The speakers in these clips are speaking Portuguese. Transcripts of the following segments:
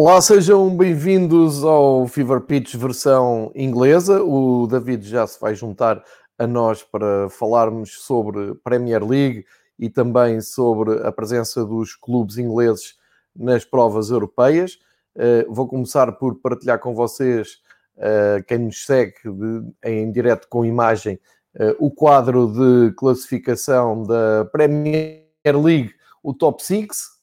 Olá, sejam bem-vindos ao Fever Pitch versão inglesa. O David já se vai juntar a nós para falarmos sobre Premier League e também sobre a presença dos clubes ingleses nas provas europeias. Uh, vou começar por partilhar com vocês, uh, quem nos segue de, em direto com imagem, uh, o quadro de classificação da Premier League, o top 6,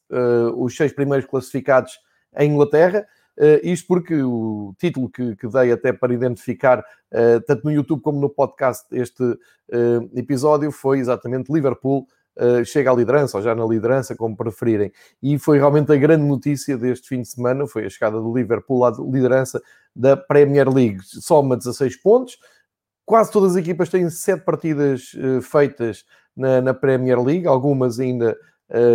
os seis primeiros classificados em Inglaterra. Uh, isto porque o título que, que dei até para identificar, uh, tanto no YouTube como no podcast, este uh, episódio foi exatamente Liverpool chega à liderança, ou já na liderança, como preferirem. E foi realmente a grande notícia deste fim de semana, foi a chegada do Liverpool à liderança da Premier League. Soma 16 pontos, quase todas as equipas têm 7 partidas feitas na, na, Premier League, algumas ainda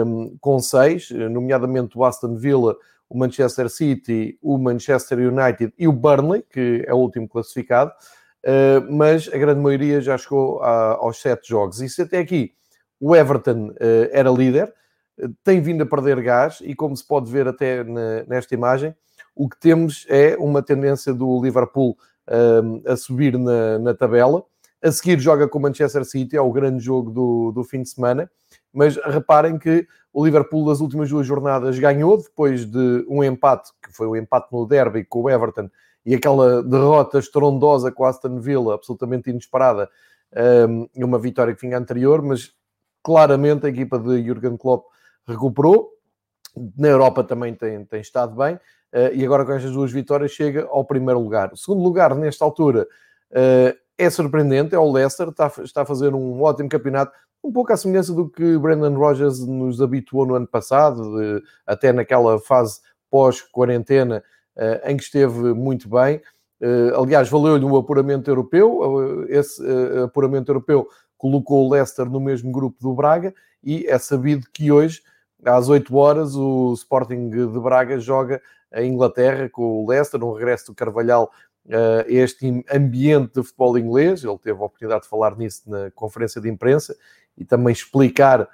um, com 6, nomeadamente o Aston Villa, o Manchester City, o Manchester United e o Burnley, que é o último classificado, uh, mas a grande maioria já chegou aos sete jogos. E se até aqui o Everton uh, era líder, uh, tem vindo a perder gás, e como se pode ver até nesta imagem, o que temos é uma tendência do Liverpool a subir na, na tabela. A seguir joga com o Manchester City, é o grande jogo do, do fim de semana. Mas reparem que o Liverpool das últimas duas jornadas ganhou, depois de um empate, que foi o um empate no derby com o Everton, e aquela derrota estrondosa com o Aston Villa, absolutamente inesperada, um, e uma vitória que vinha anterior, mas claramente a equipa de Jurgen Klopp recuperou. Na Europa também tem, tem estado bem, uh, e agora com estas duas vitórias chega ao primeiro lugar. O segundo lugar, nesta altura, uh, é surpreendente, é o Leicester, está, está a fazer um ótimo campeonato, um pouco à semelhança do que Brandon Rogers nos habituou no ano passado, de, até naquela fase pós-quarentena, uh, em que esteve muito bem. Uh, aliás, valeu-lhe o apuramento europeu. Uh, esse apuramento europeu colocou o Leicester no mesmo grupo do Braga e é sabido que hoje, às 8 horas, o Sporting de Braga joga a Inglaterra com o Leicester, um regresso do Carvalhal a este ambiente de futebol inglês. Ele teve a oportunidade de falar nisso na conferência de imprensa e também explicar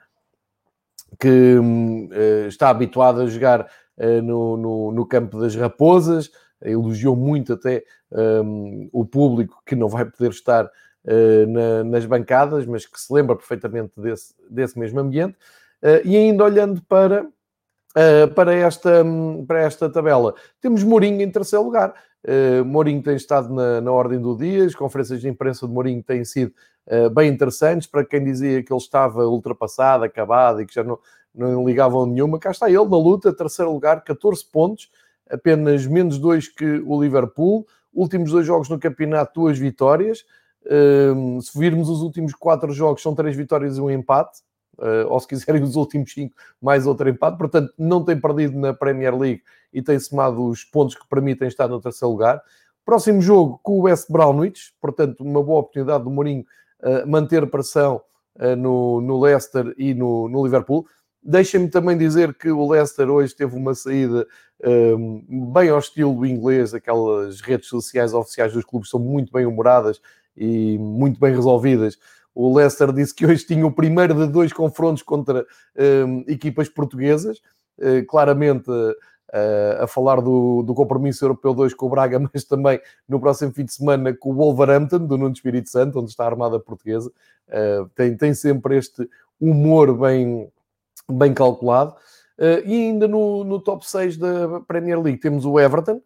que uh, está habituado a jogar uh, no, no, no, campo das raposas, elogiou muito até um, o público que não vai poder estar uh, na, nas bancadas, mas que se lembra perfeitamente desse, desse mesmo ambiente. e ainda olhando para, para, esta, para esta tabela, temos Mourinho em terceiro lugar. Mourinho tem estado na, na, ordem do dia, as conferências de imprensa de Mourinho têm sido bem interessantes para quem dizia que ele estava ultrapassado, acabado e que já não, não ligavam nenhuma. Cá está ele na luta, terceiro lugar, 14 pontos, apenas menos dois que o Liverpool. Últimos dois jogos no campeonato, duas vitórias. Uh, se virmos os últimos quatro jogos, são três vitórias e um empate. Uh, ou se quiserem os últimos cinco, mais outro empate. Portanto, não tem perdido na Premier League e tem somado os pontos que permitem estar no terceiro lugar. Próximo jogo com o West Brownwich, portanto, uma boa oportunidade do Mourinho manter pressão uh, no, no Leicester e no, no Liverpool. Deixem-me também dizer que o Leicester hoje teve uma saída um, bem ao estilo inglês, aquelas redes sociais oficiais dos clubes são muito bem humoradas e muito bem resolvidas o Leicester disse que hoje tinha o primeiro de dois confrontos contra um, equipas portuguesas, uh, claramente uh, a falar do, do, compromisso europeu 2 com o Braga, mas também no próximo fim de semana com o Wolverhampton, do Nuno Espírito Santo, onde está a Armada Portuguesa. Uh, tem, tem sempre este humor bem, bem calculado. e ainda no, no top 6 da Premier League temos o Everton,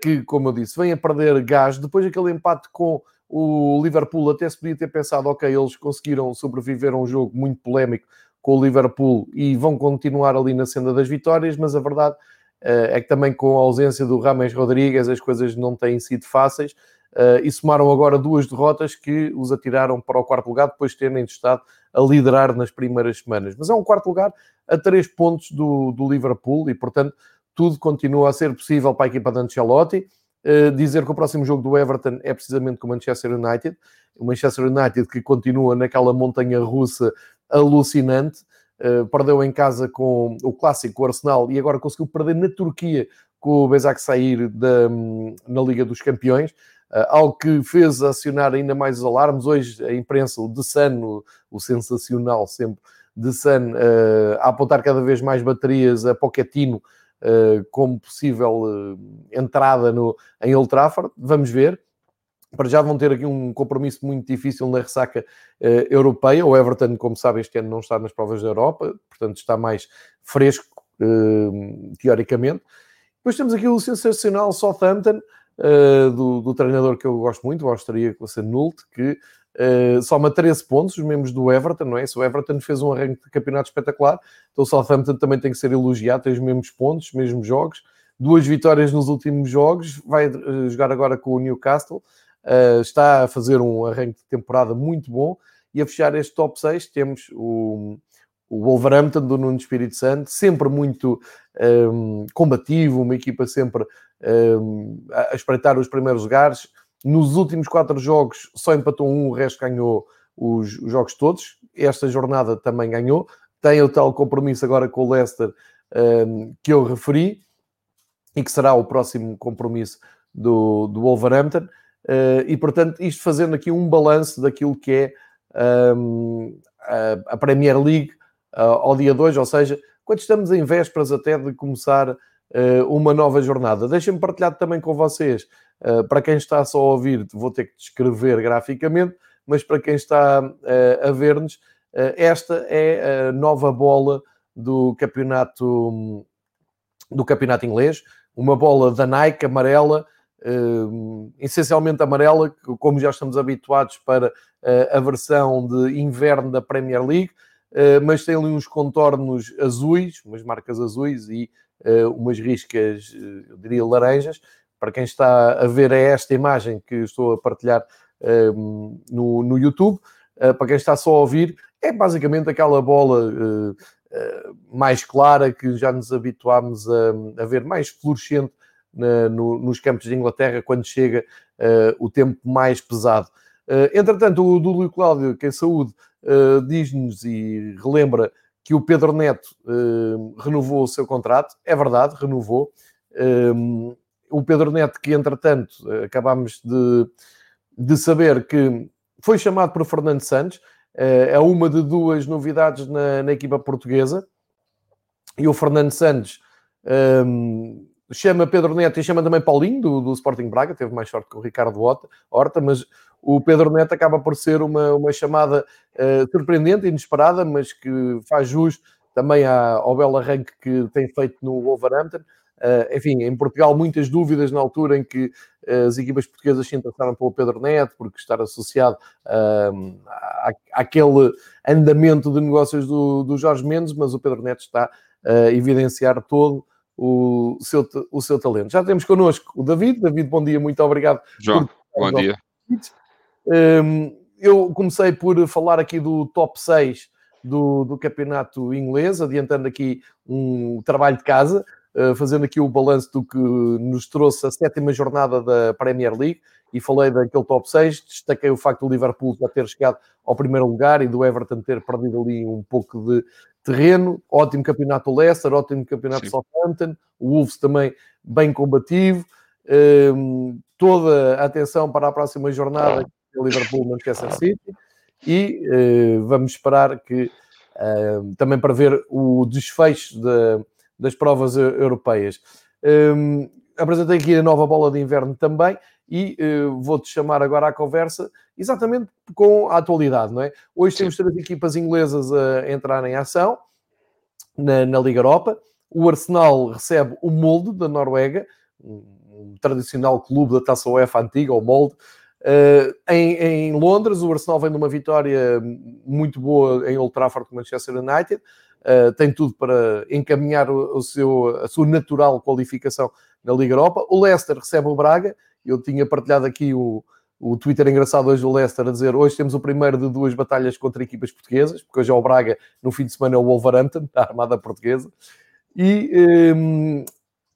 que, como eu disse, vem a perder gás depois daquele empate com o Liverpool até se podia ter pensado, ok, eles conseguiram sobreviver a um jogo muito polémico com o Liverpool e vão continuar ali na senda das vitórias, mas a verdade é que também com a ausência do Rames Rodrigues as coisas não têm sido fáceis e somaram agora duas derrotas que os atiraram para o quarto lugar depois de terem estado a liderar nas primeiras semanas. Mas é um quarto lugar a três pontos do, do Liverpool e, portanto, tudo continua a ser possível para a equipa de Ancelotti. Uh, dizer que o próximo jogo do Everton é precisamente com o Manchester United. O Manchester United que continua naquela montanha russa alucinante. Uh, perdeu em casa com o clássico Arsenal e agora conseguiu perder na Turquia com o Besak sair da, na Liga dos Campeões. Uh, algo que fez acionar ainda mais os alarmes. Hoje a imprensa, o The Sun, o, o sensacional sempre The Sun, a apontar cada vez mais baterias a Pochettino uh, como possível uh, entrada no, em Old Trafford. Vamos ver. Para já vão ter aqui um compromisso muito difícil na ressaca uh, europeia. O Everton, como sabem, este ano não está nas provas da Europa, portanto está mais fresco, teoricamente. Depois temos aqui o sensacional Southampton, do, do, treinador que eu gosto muito, o austríaco Nult, que Uh, soma 13 pontos, os membros do Everton, não é? Se o Everton fez um arranque de campeonato espetacular, então o Southampton também tem que ser elogiado, tem os mesmos pontos, os mesmos jogos, duas vitórias nos últimos jogos, vai uh, jogar agora com o Newcastle, uh, está a fazer um arranque de temporada muito bom, e a fechar este top 6 temos o, o Wolverhampton do Nuno Espírito Santo, sempre muito um, combativo, uma equipa sempre um, a espreitar os primeiros lugares, nos últimos quatro jogos só empatou um, o resto ganhou os, os jogos todos. Esta jornada também ganhou. Tem o tal compromisso agora com o Leicester um, que eu referi e que será o próximo compromisso do, do Wolverhampton. Uh, e portanto, isto fazendo aqui um balanço daquilo que é um, a, Premier League uh, ao dia 2, ou seja, quando estamos em vésperas até de começar uh, uma nova jornada. Deixem-me partilhar também com vocês para quem está só a ouvir, vou ter que descrever graficamente, mas para quem está a ver-nos, esta é a nova bola do campeonato do campeonato inglês, uma bola da Nike amarela, essencialmente amarela, como já estamos habituados para a versão de inverno da Premier League, mas tem ali uns contornos azuis, umas marcas azuis e umas riscas, eu diria, laranjas, para quem está a ver é esta imagem que estou a partilhar um, no, no YouTube. Para quem está só a ouvir, é basicamente aquela bola mais clara que já nos habituámos a, a ver, mais fluorescente na, no, nos campos de Inglaterra quando chega o tempo mais pesado. entretanto, o Dúlio Cláudio, que em saúde, diz-nos e relembra que o Pedro Neto renovou o seu contrato. É verdade, renovou. O Pedro Neto, que entretanto acabámos de, de saber que foi chamado por Fernando Santos, eh, é uma de duas novidades na, na equipa portuguesa. E o Fernando Santos um, chama Pedro Neto e chama também Paulinho, do, do Sporting Braga, teve mais sorte que o Ricardo Horta, mas o Pedro Neto acaba por ser uma, uma chamada uh, surpreendente, inesperada, mas que faz jus também ao belo arranque que tem feito no Wolverhampton. Uh, enfim, em Portugal, muitas dúvidas na altura em que uh, as equipas portuguesas se interessaram pelo Pedro Neto, porque estar associado uh, à, àquele andamento de negócios do, do, Jorge Mendes, mas o Pedro Neto está a evidenciar todo o seu, o seu talento. Já temos connosco o David. David, bom dia, muito obrigado. João, bom dia. Eu comecei por falar aqui do top 6 do, do campeonato inglês, adiantando aqui um trabalho de casa. Eh, fazendo aqui o balanço do que nos trouxe a sétima jornada da Premier League e falei daquele top 6, destaquei o facto do Liverpool já ter chegado ao primeiro lugar e do Everton ter perdido ali um pouco de terreno, ótimo campeonato do Leicester, ótimo campeonato Sim. Southampton, o Wolves também bem combativo, um, toda a atenção para a próxima jornada o Liverpool Manchester City e uh, vamos esperar que uh, também para ver o desfecho da das provas europeias. Um, apresentei aqui a nova bola de inverno também e uh, vou-te chamar agora à conversa exatamente com a atualidade, não é? Hoje temos três equipas inglesas a entrar em ação na, na Liga Europa. O Arsenal recebe o Molde da Noruega, um, um tradicional clube da Taça UEFA antiga, o Molde, Uh, em, em, Londres, o Arsenal vem de uma vitória muito boa em Old Trafford com o Manchester United. Uh, tem tudo para encaminhar o, o, seu, a sua natural qualificação na Liga Europa. O Leicester recebe o Braga. Eu tinha partilhado aqui o, o Twitter engraçado hoje do Leicester a dizer hoje temos o primeiro de duas batalhas contra equipas portuguesas, porque hoje é o Braga, no fim de semana é o Wolverhampton, a Armada Portuguesa. E um,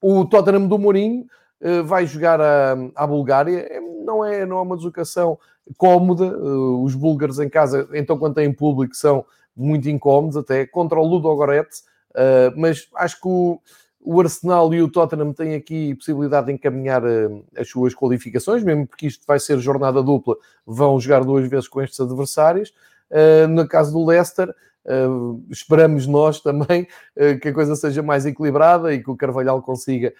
o Tottenham do Mourinho uh, vai jogar à, à Bulgária. É não é, não é uma deslocação cómoda. Uh, os búlgaros em casa, então, quando têm público, são muito incómodos, até contra o Ludogorets, uh, mas acho que o, o, Arsenal e o Tottenham têm aqui possibilidade de encaminhar uh, as suas qualificações, mesmo porque isto vai ser jornada dupla, vão jogar duas vezes com estes adversários. Uh, no caso do Leicester, Uh, esperamos nós também que a coisa seja mais equilibrada e que o Carvalhal consiga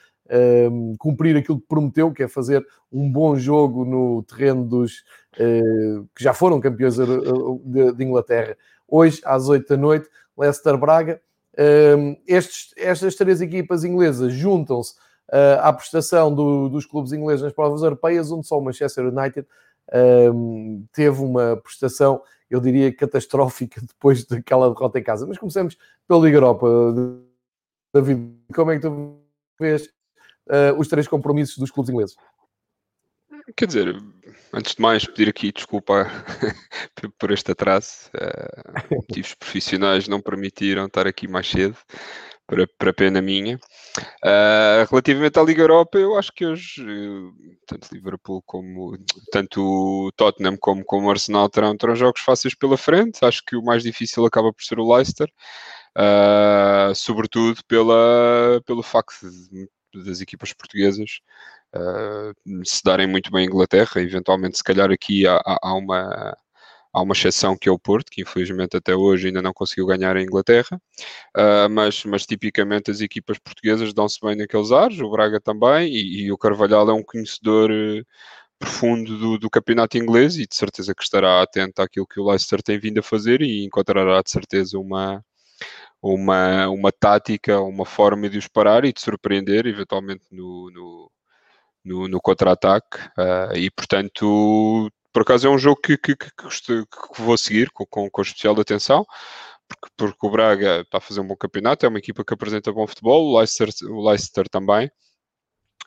cumprir aquilo que prometeu, que é fazer um bom jogo no terreno dos que já foram campeões de, de, Inglaterra. Hoje, às 8 da noite, Leicester Braga. Estes, estas três equipas inglesas juntam-se à prestação do, dos clubes ingleses nas provas europeias, onde só o Manchester United teve uma prestação eu diria, catastrófica depois daquela derrota em casa. Mas começamos pela Liga Europa. David, como é que tu vês uh, os três compromissos dos clubes ingleses? Quer dizer, antes de mais, pedir aqui desculpa por este atraso. Uh, motivos profissionais não permitiram estar aqui mais cedo para, para pena minha. Uh, relativamente à Liga Europa, eu acho que hoje, tanto Liverpool como tanto Tottenham como, como Arsenal terão, terão jogos fáceis pela frente. Acho que o mais difícil acaba por ser o Leicester, uh, sobretudo pela, pelo facto de, das equipas portuguesas uh, se darem muito bem em Inglaterra. Eventualmente, se calhar, aqui há, há uma Há uma exceção que é o Porto, que infelizmente até hoje ainda não conseguiu ganhar a Inglaterra, uh, mas, mas tipicamente as equipas portuguesas dão-se bem naqueles ares, o Braga também, e, e o Carvalhal é um conhecedor uh, profundo do, do, campeonato inglês e de certeza que estará atento àquilo que o Leicester tem vindo a fazer e encontrará de certeza uma, uma, uma tática, uma forma de os parar e de surpreender, eventualmente no, no, no, no contra-ataque. Uh, e portanto, por acaso é um jogo que, que, que, que vou seguir com, com, com especial atenção, porque, porque o Braga está a fazer um bom campeonato, é uma equipa que apresenta bom futebol, o Leicester, o Leicester também.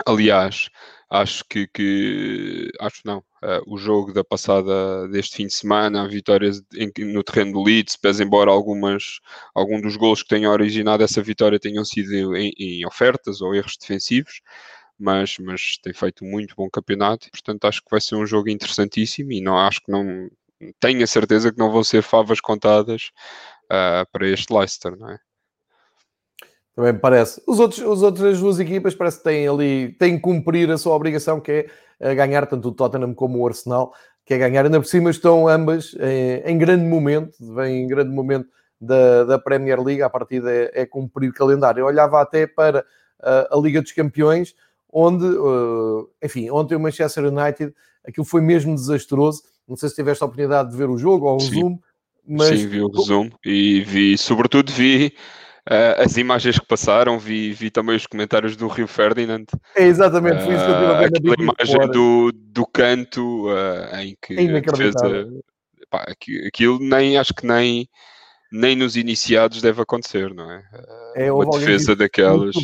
Aliás, acho que, que acho não, uh, o jogo da passada deste fim de semana, a vitória em, no terreno do Leeds, pese embora algumas, algum dos gols que tenham originado essa vitória tenham sido em, em ofertas ou erros defensivos, mas, mas tem feito muito bom campeonato portanto, acho que vai ser um jogo interessantíssimo e não acho que não tenho a certeza que não vão ser favas contadas uh, para este Leicester, não é? Também me parece. Os outros, os outras duas equipas parece que têm ali, têm que cumprir a sua obrigação, que é eh, ganhar tanto o Tottenham como o Arsenal, que é ganhar. Ainda por cima estão ambas em, eh, em grande momento, vem em grande momento da, da Premier League, a partida é, é cumprir calendário. Eu olhava até para uh, a Liga dos Campeões, onde, uh, enfim, ontem o Manchester United, aquilo foi mesmo desastroso. Não sei se tiveste a oportunidade de ver o jogo ou o Sim. Zoom, mas... Sim, vi o Zoom e vi, sobretudo vi uh, as imagens que passaram, vi, vi também os comentários do Rio Ferdinand. É exatamente, foi isso que eu tive a ver Aquela imagem do, do canto uh, em que é a defesa... Pá, aquilo nem, acho que nem nem nos iniciados deve acontecer, não é? é uma defesa daquelas.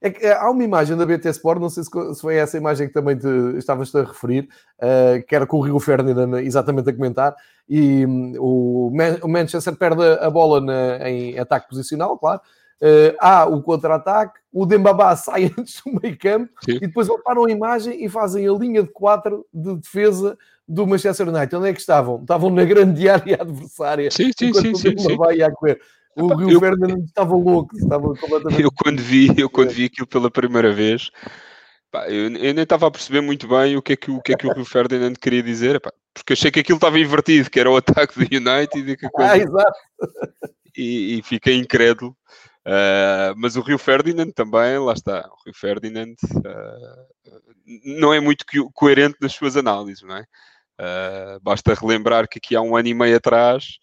É que, é, há uma imagem da BT Sport, não sei se, foi essa imagem que também te estavas a referir, uh, que era com o Rio Ferdinand exatamente a comentar, e um, o, Man o, Manchester perde a bola na, em ataque posicional, claro. Uh, há o contra-ataque, o Dembabá sai antes do meio campo Sim. e depois eles param a imagem e fazem a linha de quatro de defesa do Manchester United. Onde é que estavam? Estavam na grande área adversária. Sim, sim, sim. sim, sim. Vai a correr. O Rio eu, Ferdinand estava louco, estava completamente. Eu quando vi, eu quando vi aquilo pela primeira vez, pá, eu, eu, nem estava a perceber muito bem o que é que o, que é que o Rio Ferdinand queria dizer, pá, porque achei que aquilo estava invertido, que era o ataque do United e que coisa. Ah, exato. E, e fiquei incrédulo. Uh, mas o Rio Ferdinand também, lá está, o Rio Ferdinand uh, não é muito coerente nas suas análises, não é? Uh, basta relembrar que aqui há um ano e meio atrás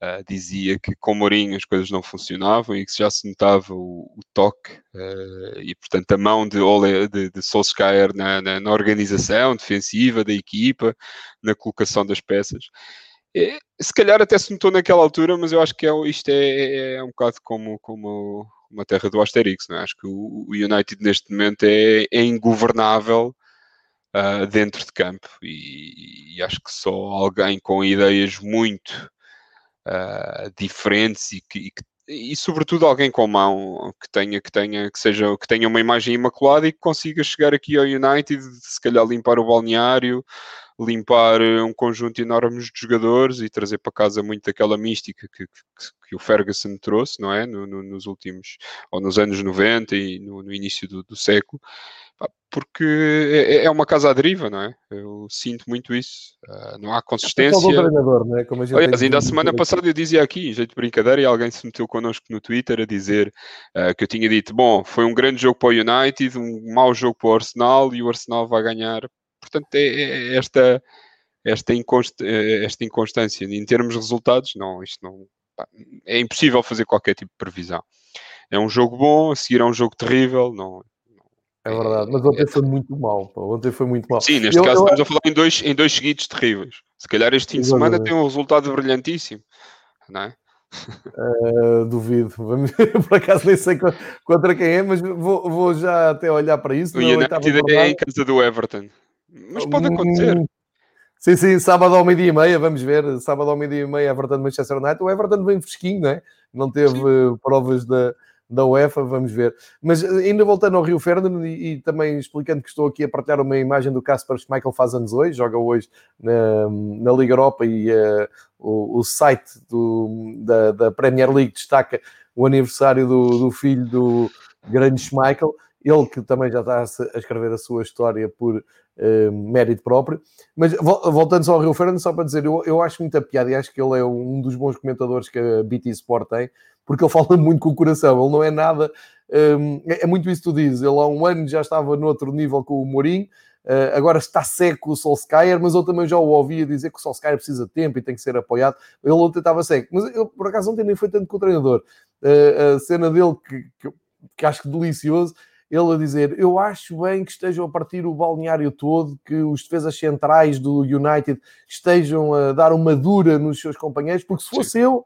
uh, dizia que com Mourinho as coisas não funcionavam e que já se notava o, o toque uh, e, portanto, a mão de, Ole, de, de Solskjaer na, na, na, organização defensiva da equipa, na colocação das peças. E, se calhar até se notou naquela altura, mas eu acho que é, isto é, é, é um bocado como, como uma terra do Asterix, não é? Acho que o, o United neste momento é, é ingovernável uh, dentro de campo. E, e, acho que só alguém com ideias muito uh, diferentes e que, e que e sobretudo alguém com mão que tenha que tenha que seja que tenha uma imagem imaculada e que consiga chegar aqui ao United se calhar limpar o balneário limpar um conjunto enorme de jogadores e trazer para casa muito daquela mística que, que, que o Ferguson trouxe não é? No, no, nos últimos ou nos anos 90 e no, no início do, do século porque é, é, uma casa à deriva, não é? Eu sinto muito isso. Uh, não há consistência. É treinador, não é? Como a gente Aliás, ainda a semana passada eu dizia aqui, em jeito de brincadeira, e alguém se meteu connosco no Twitter a dizer uh, que eu tinha dito: bom, foi um grande jogo para o United, um mau jogo para o Arsenal e o Arsenal vai ganhar. Portanto, é, é esta, esta, inconst, é, esta inconstância em termos de resultados, não, isto não. É impossível fazer qualquer tipo de previsão. É um jogo bom, a seguir é um jogo terrível, não, é verdade, mas ontem foi muito mal. Pô. Ontem foi muito mal. Sim, neste eu, caso eu... estamos a falar em dois, em dois seguidos terríveis. Se calhar este fim de semana tem um resultado brilhantíssimo, não é? Uh, duvido. Por acaso nem sei contra quem é, mas vou, vou já até olhar para isso. O United é em casa do Everton. Mas pode acontecer. Hum, sim, sim, sábado ao meio-dia e meia, vamos ver. Sábado ao meio-dia e meia, Everton Manchester United. O Everton vem fresquinho, não é? Não teve sim. provas da, da UEFA, vamos ver. Mas eh, ainda voltando ao Rio Ferdinand e, e, também explicando que estou aqui a partilhar uma imagem do Casper Schmeichel faz anos hoje, joga hoje na, na Liga Europa e uh, o, o, site do, da, da, Premier League destaca o aniversário do, do filho do grande Schmeichel, ele que também já está a escrever a sua história por uh, mérito próprio. Mas voltando só ao Rio Ferdinand, só para dizer, eu, eu acho muita piada e acho que ele é um dos bons comentadores que a BT Sport tem, porque ele fala muito com o coração, ele não é nada. Um, é, é muito isso que tu dizes. Ele há um ano já estava no outro nível com o Mourinho, uh, agora está seco o Solskjaer, mas eu também já o ouvia dizer que o Solskjaer precisa de tempo e tem que ser apoiado. Ele ontem estava seco, mas eu, por acaso ontem nem foi tanto com o treinador. Uh, a cena dele que, que, que acho que delicioso ele a dizer: Eu acho bem que estejam a partir o balneário todo, que os defesas centrais do United estejam a dar uma dura nos seus companheiros, porque se fosse Sim. eu,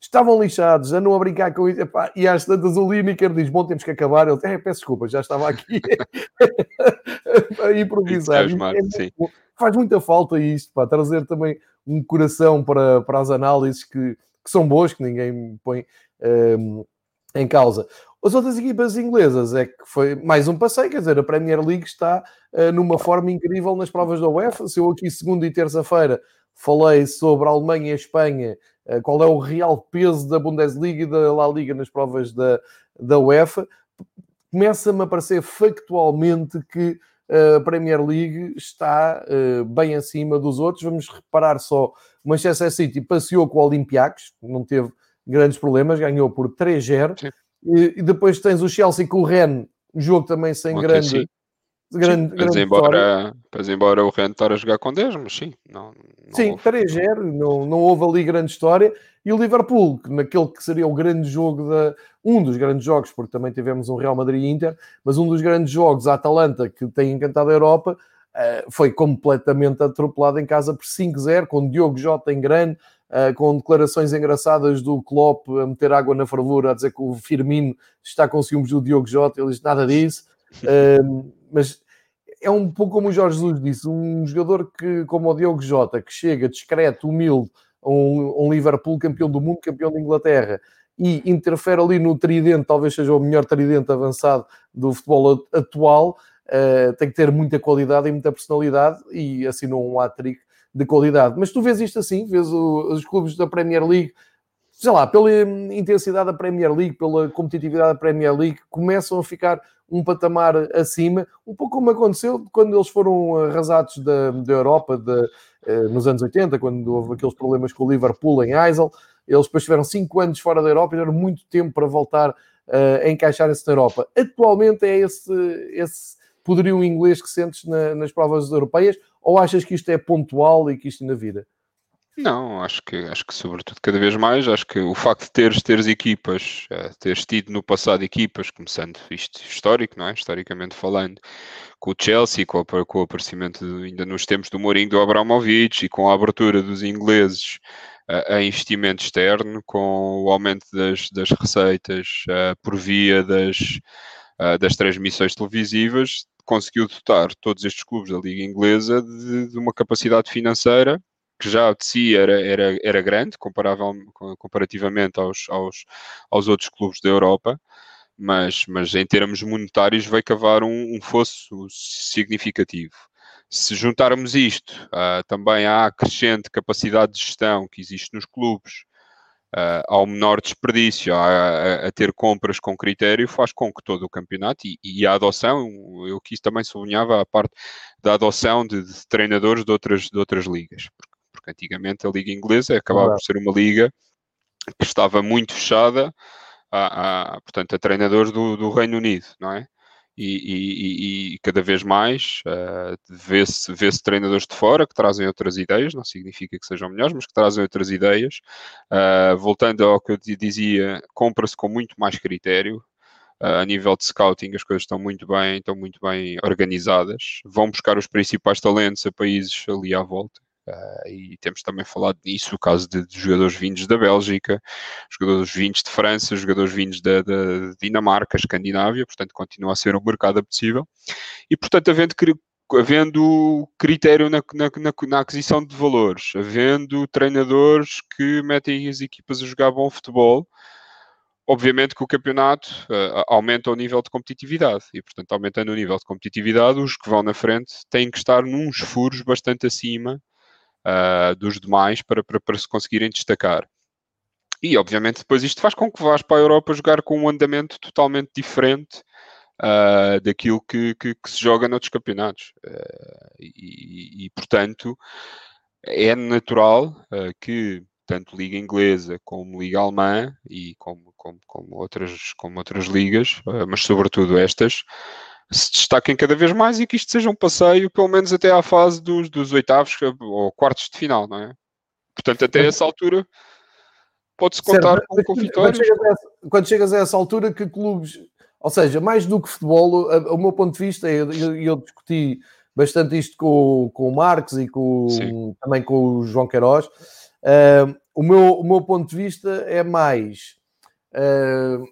estavam lixados, andam a brincar com isso. Epá, e às tantas o Lineker diz: Bom, temos que acabar. Ele é, peço desculpa, já estava aqui a improvisar. É, faz muita falta isto, pá, trazer também um coração para, para as análises que, que são boas, que ninguém põe um, em causa. As outras equipas inglesas é que foi mais um passeio, quer dizer, a Premier League está uh, numa forma incrível nas provas da UEFA. Se eu aqui segunda e terça-feira falei sobre a Alemanha e a Espanha eh, qual é o real peso da Bundesliga e da La Liga nas provas da, da UEFA, começa-me a parecer factualmente que eh, a Premier League está uh, bem acima dos outros. Vamos reparar só, Manchester City passeou com o Olympiacos, não teve grandes problemas, ganhou por 3-0. E, e, depois tens o Chelsea com o Rennes, jogo também sem grande, grande, sim, grande embora, mas embora o Rennes estar a jogar com 10, mas sim. Não, não sim, 3-0, não, não houve ali grande história. E o Liverpool, naquele que seria o grande jogo, da, um dos grandes jogos, porque também tivemos um Real Madrid-Inter, mas um dos grandes jogos, a Atalanta, que tem encantado a Europa, foi completamente atropelado em casa por 5-0, com Diogo Jota em grande, uh, com declarações engraçadas do Klopp a meter água na fervura, a dizer que o Firmino está com ciúmes do Diogo Jota, ele diz nada disso. Uh, mas é um pouco como o Jorge Jesus disse, um jogador que, como o Diogo Jota, que chega discreto, humilde, a um, um, Liverpool campeão do mundo, campeão da Inglaterra, e interfere ali no tridente, talvez seja o melhor tridente avançado do futebol atual, uh, tem que ter muita qualidade e muita personalidade, e assinou um hat-trick de qualidade. Mas tu vês isto assim, vês o, os clubes da Premier League, sei lá, pela intensidade da Premier League, pela competitividade da Premier League, começam a ficar um patamar acima, um pouco como aconteceu quando eles foram arrasados da, da Europa de, eh, nos anos 80, quando houve aqueles problemas com o Liverpool em Eisel. Eles depois tiveram 5 anos fora da Europa e tiveram muito tempo para voltar uh, a encaixar-se na Europa. Atualmente é esse, esse poderio inglês que sentes na, nas provas europeias ou achas que isto é pontual e que isto ainda vira? Não, acho que, acho que sobretudo cada vez mais, acho que o facto de teres, teres equipas, uh, teres tido no passado equipas, começando isto histórico, não é? Historicamente falando, com o Chelsea, com, o, com o aparecimento de, ainda nos tempos do Mourinho do Abramovich e com a abertura dos ingleses uh, a investimento externo, com o aumento das, das receitas uh, por via das, das transmissões televisivas, conseguiu dotar todos estes clubes da Liga Inglesa de, de uma capacidade financeira que já de si era, era, era grande, comparativamente aos, aos, aos outros clubes da Europa, mas, mas em termos monetários veio cavar um, um fosso significativo. Se juntarmos isto uh, também à crescente capacidade de gestão que existe nos clubes, uh, ao menor desperdício, a, a, a, ter compras com critério, faz com que todo o campeonato e, e a adoção, eu quis também sublinhava a parte da adoção de, de treinadores de outras, de outras ligas, porque, porque antigamente a liga inglesa acabava por ser uma liga que estava muito fechada a, a portanto, a treinadores do, do Reino Unido, não é? E, e, e, cada vez mais uh, vê-se vê treinadores de fora que trazem outras ideias, não significa que sejam melhores, mas que trazem outras ideias. Uh, voltando ao que eu dizia, compra-se com muito mais critério. Uh, a nível de scouting, as coisas estão muito bem, estão muito bem organizadas. Vão buscar os principais talentos a países ali à volta. Uh, e temos também falado nisso, o caso de, de, jogadores vindos da Bélgica, jogadores vindos de França, jogadores vindos da, da, Dinamarca, Escandinávia, portanto continua a ser um mercado apetecível. E portanto, havendo, havendo critério na, na, na, na, aquisição de valores, havendo treinadores que metem as equipas a jogar bom futebol, obviamente que o campeonato uh, aumenta o nível de competitividade e, portanto, aumentando o nível de competitividade, os que vão na frente têm que estar nos furos bastante acima uh, dos demais para, para, para se conseguirem destacar. E, obviamente, depois isto faz com que vás para a Europa jogar com um andamento totalmente diferente uh, daquilo que, que, que, se joga noutros campeonatos. Uh, e, e, portanto, é natural uh, que tanto Liga Inglesa como Liga Alemã e como, como, como, outras, como outras ligas, mas sobretudo estas, se destaquem cada vez mais e que isto seja um passeio, pelo menos até à fase dos, dos oitavos ou quartos de final, não é? Portanto, até essa altura pode-se contar certo, com, com vitórias. Quando chegas, essa, quando chegas, a essa altura, que clubes, ou seja, mais do que futebol, o meu ponto de vista, eu, eu discuti bastante isto com, com o Marcos e com, também com o João Queiroz. Uh, o, meu, o meu ponto de vista é mais. Uh,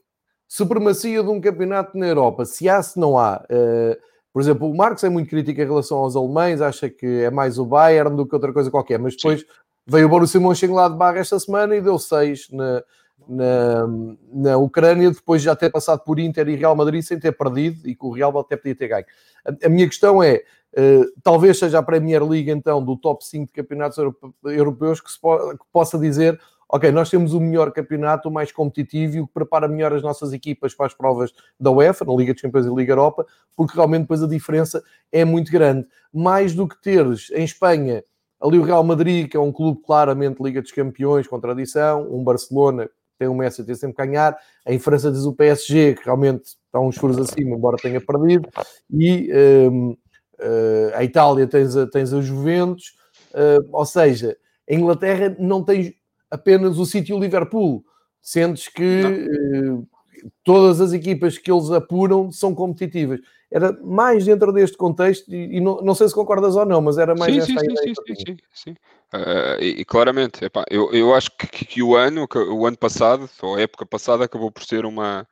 supremacia de um campeonato na Europa, se há, se não há. Uh, por exemplo, o Marcos é muito crítico em relação aos alemães, acha que é mais o Bayern do que outra coisa qualquer, mas depois Sim. veio o Borussia Mönchengladbach esta semana e deu 6 na, na, na Ucrânia, depois de já ter passado por Inter e Real Madrid sem ter perdido e que o Real até podia ter ganho. A, a minha questão é, uh, talvez seja a Premier League então do top 5 de campeonatos europeus que, se po que possa dizer ok, nós temos o melhor campeonato, o mais competitivo e o que prepara melhor as nossas equipas para as provas da UEFA, na Liga dos Campeões e Liga Europa, porque realmente depois a diferença é muito grande. Mais do que teres em Espanha ali o Real Madrid, que é um clube claramente Liga dos Campeões, com tradição, um Barcelona, tem o Messi a ter sempre ganhar, em França diz o PSG, que realmente está uns furos acima, embora tenha perdido, e um, uh, eh, a Itália tens a, tens a Juventus, uh, ou seja, a Inglaterra não tem apenas o City e o Liverpool. Sentes que eh, todas as equipas que eles apuram são competitivas. Era mais dentro deste contexto, e, e não, não, sei se concordas ou não, mas era mais sim, sim. Sim, sim, sim, sim. Uh, e, e, claramente, epá, eu, eu acho que, que, o ano, que, o ano passado, ou a época passada, acabou por ser uma,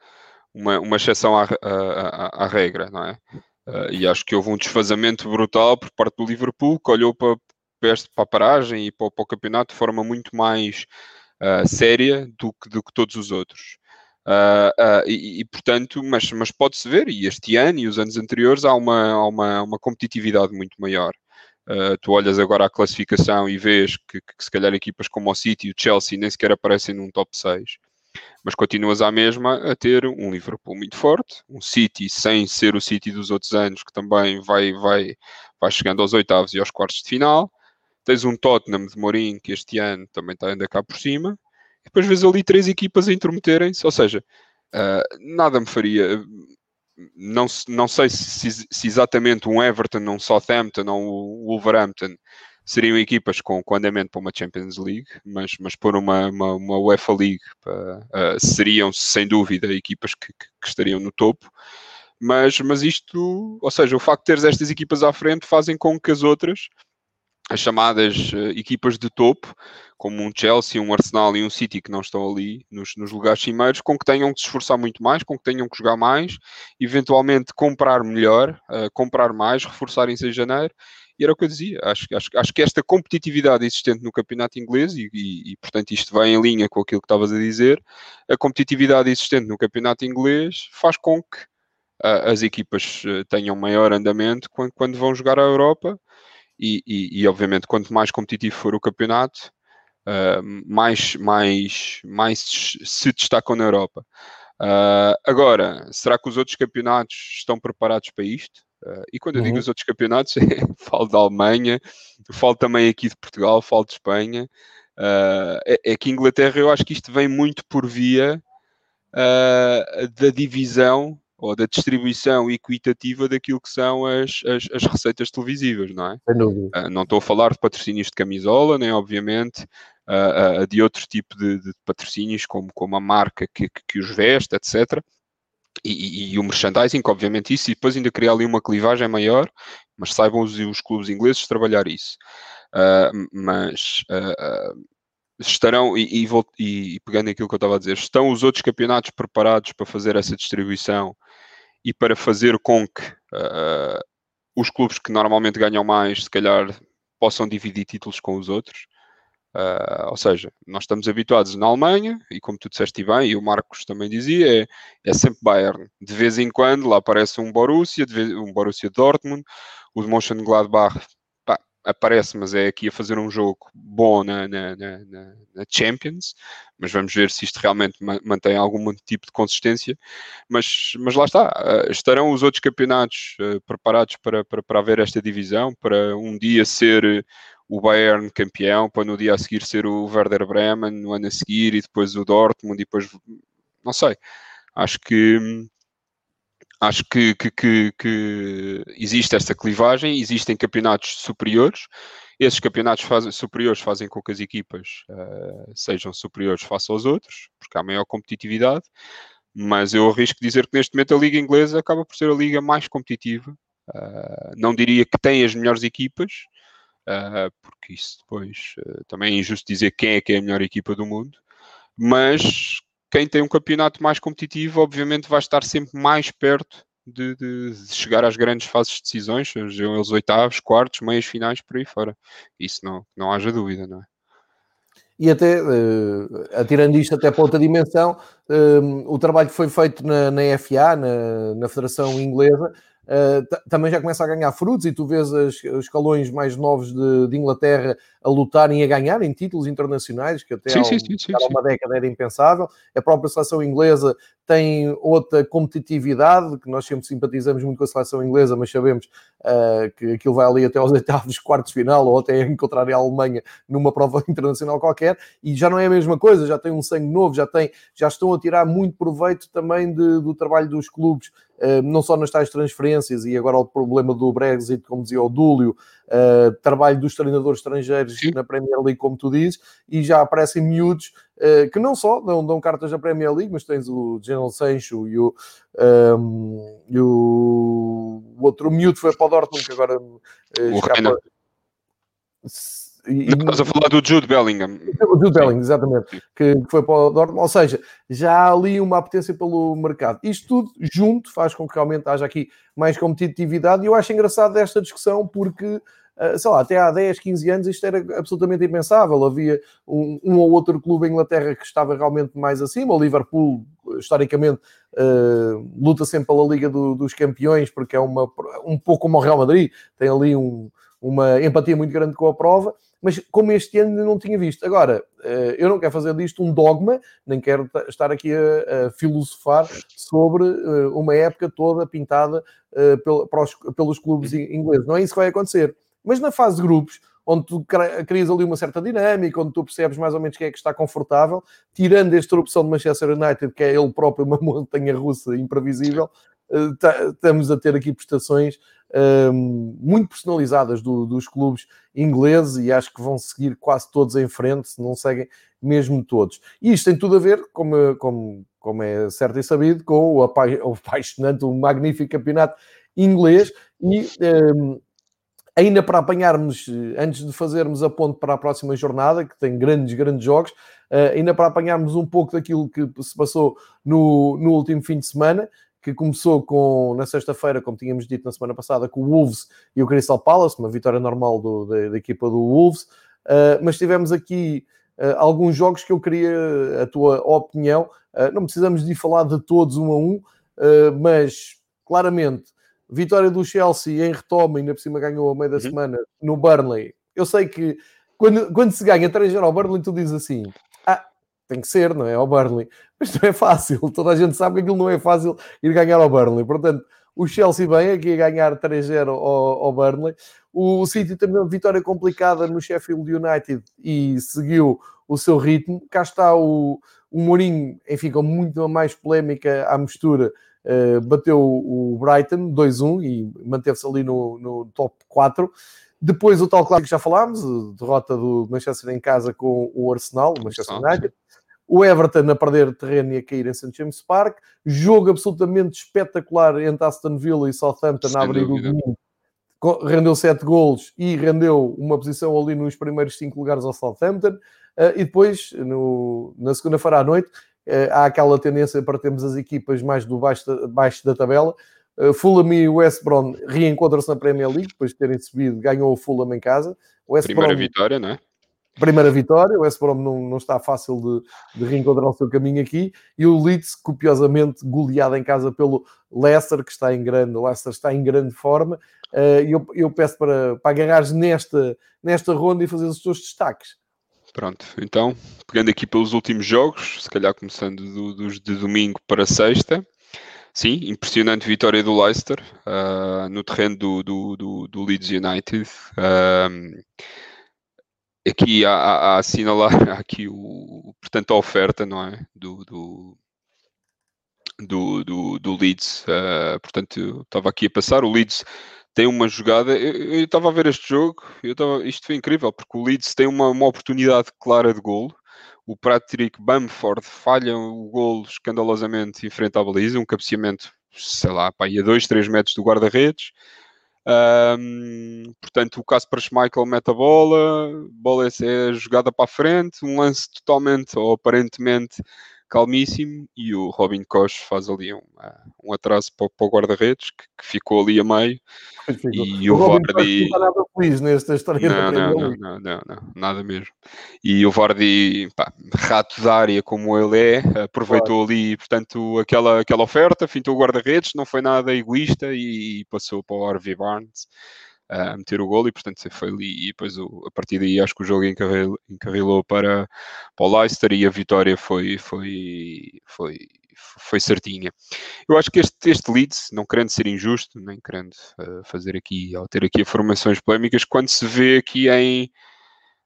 uma, uma exceção à, à, à regra, não é? Uh, e acho que houve um desfazamento brutal por parte do Liverpool, que olhou para, para a paragem e para, para o campeonato de forma muito mais uh, séria do que, do que todos os outros. Uh, uh, e, e, portanto, mas, mas pode-se ver, e este ano e os anos anteriores há uma, há uma, uma competitividade muito maior. Uh, tu olhas agora à classificação e vês que, que, se calhar equipas como o City e o Chelsea nem sequer aparecem num top 6, mas continuas à mesma a ter um Liverpool muito forte, um City sem ser o City dos outros anos, que também vai, vai, vai chegando aos oitavos e aos quartos de final, Tens um Tottenham de Mourinho que este ano também está ainda cá por cima. E depois vês ali três equipas a intrometerem-se. Ou seja, uh, nada me faria. Não, não sei se, se, exatamente um Everton, um Southampton ou um Wolverhampton seriam equipas com, com andamento para uma Champions League, mas, mas por uma, uma, uma UEFA League uh, seriam sem dúvida equipas que, que, que, estariam no topo. Mas, mas isto, ou seja, o facto de teres estas equipas à frente fazem com que as outras as chamadas uh, equipas de topo, como um Chelsea, um Arsenal e um City que não estão ali nos, nos, lugares cimeiros, com que tenham que se esforçar muito mais, com que tenham que jogar mais, eventualmente comprar melhor, uh, comprar mais, reforçarem-se em janeiro. E era o que eu dizia, acho, acho, acho que esta competitividade existente no campeonato inglês, e, e, e portanto isto vai em linha com aquilo que estavas a dizer, a competitividade existente no campeonato inglês faz com que uh, as equipas tenham maior andamento quando, quando vão jogar à Europa e, e, e, obviamente quanto mais competitivo for o campeonato, uh, mais, mais, mais se destacam na Europa. Uh, agora, será que os outros campeonatos estão preparados para isto? Uh, e quando eu digo uhum. os outros campeonatos, falo da Alemanha, falo também aqui de Portugal, falo de Espanha. é, é, que Inglaterra, eu acho que isto vem muito por via da divisão ou da distribuição equitativa daquilo que são as, as, as receitas televisivas, não é? Uh, não estou a falar de patrocínios de camisola, nem obviamente uh, uh, de outro tipo de, de, patrocínios, como, como a marca que, que, que os veste, etc. E, e, e, o merchandising, obviamente isso, e depois ainda criar ali uma clivagem maior, mas saibam os, os clubes ingleses trabalhar isso. mas estarão, e, e, e, pegando aquilo que eu estava a dizer, estão os outros campeonatos preparados para fazer essa distribuição e para fazer com que uh, os clubes que normalmente ganham mais, se calhar, possam dividir títulos com os outros. Uh, ou seja, nós estamos habituados na Alemanha, e como tu disseste bem, e o Marcos também dizia, é, é sempre Bayern. De vez em quando lá aparece um Borussia, vez, um Borussia Dortmund, o Mönchengladbach aparece, mas é aqui a fazer um jogo bom na, na, na, na Champions, mas vamos ver se isto realmente mantém algum tipo de consistência. Mas, mas lá está, uh, estarão os outros campeonatos uh, preparados para, para, para haver esta divisão, para um dia ser o Bayern campeão, para no dia a seguir ser o Werder Bremen, no ano a seguir, e depois o Dortmund, e depois, não sei, acho que Acho que, que, que, que, existe esta clivagem, existem campeonatos superiores. Esses campeonatos superiores fazem com que as equipas uh, sejam superiores face aos outros, porque há maior competitividade. Mas eu arrisco dizer que neste momento a Liga Inglesa acaba por ser a liga mais competitiva. Uh, não diria que tem as melhores equipas, uh, porque isso depois também é injusto dizer quem é que é a melhor equipa do mundo. Mas quem tem um campeonato mais competitivo, obviamente, vai estar sempre mais perto de, de, de chegar às grandes fases de decisões, sejam eles oitavos, quartos, meias finais, por aí fora. Isso não, não haja dúvida, não é? E até, uh, atirando isto até para outra dimensão, uh, o trabalho que foi feito na, na FA, na, na Federação Inglesa, uh, também já começa a ganhar frutos e tu vês as, os escalões mais novos de, de, Inglaterra a lutarem e a ganharem títulos internacionais, que até sim, há, um, sim, sim, há uma década era impensável. A própria seleção inglesa tem outra competitividade, que nós sempre simpatizamos muito com a seleção inglesa, mas sabemos uh, que aquilo vai ali até aos oitavos, quartos final, ou até encontrar a Alemanha numa prova internacional qualquer, e já não é a mesma coisa, já tem um sangue novo, já, tem, já estão a tirar muito proveito também de, do trabalho dos clubes, não só nas tais transferências, e agora o problema do Brexit, como dizia o Dúlio, uh, trabalho dos treinadores estrangeiros Sim. na Premier League, como tu dizes, e já aparecem miúdos uh, que não só dão, dão, cartas da Premier League, mas tens o General Sancho e o, um, ehm, e o, o outro miúdo foi para o Dortmund, que agora uh, escapa... E, Estás a falar do Jude Bellingham. O Jude Bellingham, exatamente, que, que, foi para o Dortmund. Ou seja, já há ali uma apetência pelo mercado. Isto tudo junto faz com que realmente haja aqui mais competitividade e eu acho engraçado esta discussão porque ah, sei lá, até há 10, 15 anos isto era absolutamente impensável. Havia um, um, ou outro clube em Inglaterra que estava realmente mais acima. O Liverpool, historicamente, uh, luta sempre pela Liga do, dos Campeões, porque é uma, um pouco como o Real Madrid, tem ali um, uma empatia muito grande com a prova mas como este ano não tinha visto. Agora, eh, eu não quero fazer disto um dogma, nem quero estar aqui a, a filosofar sobre eh, uma época toda pintada eh, pelos clubes ingleses. Não é isso que vai acontecer. Mas na fase de grupos, onde tu crias ali uma certa dinâmica, onde tu percebes mais ou menos quem é que está confortável, tirando esta opção de Manchester United, que é ele próprio uma montanha russa imprevisível, estamos a ter aqui prestações um, muito personalizadas do, dos clubes ingleses e acho que vão seguir quase todos em frente, se não seguem mesmo todos. E isto tem tudo a ver, como, como, como é certo e sabido, com o, apa o apaixonante, o magnífico campeonato inglês e um, ainda para apanharmos, antes de fazermos a ponte para a próxima jornada, que tem grandes, grandes jogos, uh, ainda para apanharmos um pouco daquilo que se passou no, no último fim de semana, que começou com, na sexta-feira, como tínhamos dito na semana passada, com o Wolves e o Crystal Palace, uma vitória normal do, da, da, equipa do Wolves, uh, mas tivemos aqui uh, alguns jogos que eu queria a tua opinião. Uh, não precisamos de falar de todos um a um, mas claramente, vitória do Chelsea em retoma, ainda por cima ganhou a meio da uhum. semana no Burnley. Eu sei que quando, quando se ganha 3-0 ao Burnley, tu dizes assim: tem que ser, não é? Ao Burnley. Mas não é fácil, toda a gente sabe que aquilo não é fácil ir ganhar ao Burnley. Portanto, o Chelsea bem aqui a ganhar 3-0 ao, ao Burnley. O City também uma vitória complicada no Sheffield United e seguiu o seu ritmo. Cá está o, o Mourinho, enfim, com muito mais polémica à mistura, uh, bateu o Brighton 2-1 e manteve-se ali no, no top 4. Depois o tal clássico que já falámos, derrota do Manchester em casa com o Arsenal, o Manchester United. O Everton a perder terreno e a cair em St. James Park. Jogo absolutamente espetacular entre Aston Villa e Southampton a abrir o domingo. Rendeu 7 golos e rendeu uma posição ali nos primeiros 5 lugares ao Southampton. Uh, e depois, no, na segunda-feira à noite, uh, há aquela tendência para termos as equipas mais do baixo da, baixo da tabela. Uh, Fulham e West Brom reencontram-se na Premier League, depois de terem subido, ganhou o Fulham em casa. West Primeira Brom, vitória, não é? Primeira vitória, o West Brom não, não está fácil de, de, reencontrar o seu caminho aqui, e o Leeds copiosamente goleado em casa pelo Leicester, que está em grande, o Leicester está em grande forma, uh, eu, eu peço para, para agarrares nesta, nesta ronda e fazer os teus destaques. Pronto, então, pegando aqui pelos últimos jogos, se calhar começando do, dos de domingo para sexta, sim, impressionante vitória do Leicester uh, no terreno do, do, do, do Leeds United. Uh, aqui há, a assinalar aqui o, portanto, a oferta, não é? Do, do, do, do, do Leeds. Uh, portanto, estava aqui a passar. O Leeds tem uma jogada. Eu estava a ver este jogo, eu tava, isto foi incrível, porque o Leeds tem uma, uma oportunidade clara de golo. O Patrick Bamford falha o golo escandalosamente em frente à baliza, um cabeceamento, sei lá, pá, a 2, 3 metros do guarda-redes. Um, portanto, o Casper Schmeichel mete a bola, bola é jogada para a frente, um lance totalmente ou aparentemente calmíssimo e o Robin Koch faz ali um, ah, um atraso para, para o guarda-redes que, que, ficou ali a meio e o, o Vardy não está nada feliz nesta história não, não, não, não, não, não, nada mesmo. E o Vardy, pá, rato de área como ele é, aproveitou claro. ali portanto aquela, aquela oferta, fintou o guarda-redes não foi nada egoísta e, e passou para o Harvey Barnes a meter o gol e portanto foi ali e depois o, a partir daí acho que o jogo encarrilou, encarrilou para, para o Leicester e a vitória foi, foi, foi, foi certinha. Eu acho que este, este Leeds, não querendo ser injusto, nem querendo uh, fazer aqui, ou ter aqui informações polémicas, quando se vê aqui em,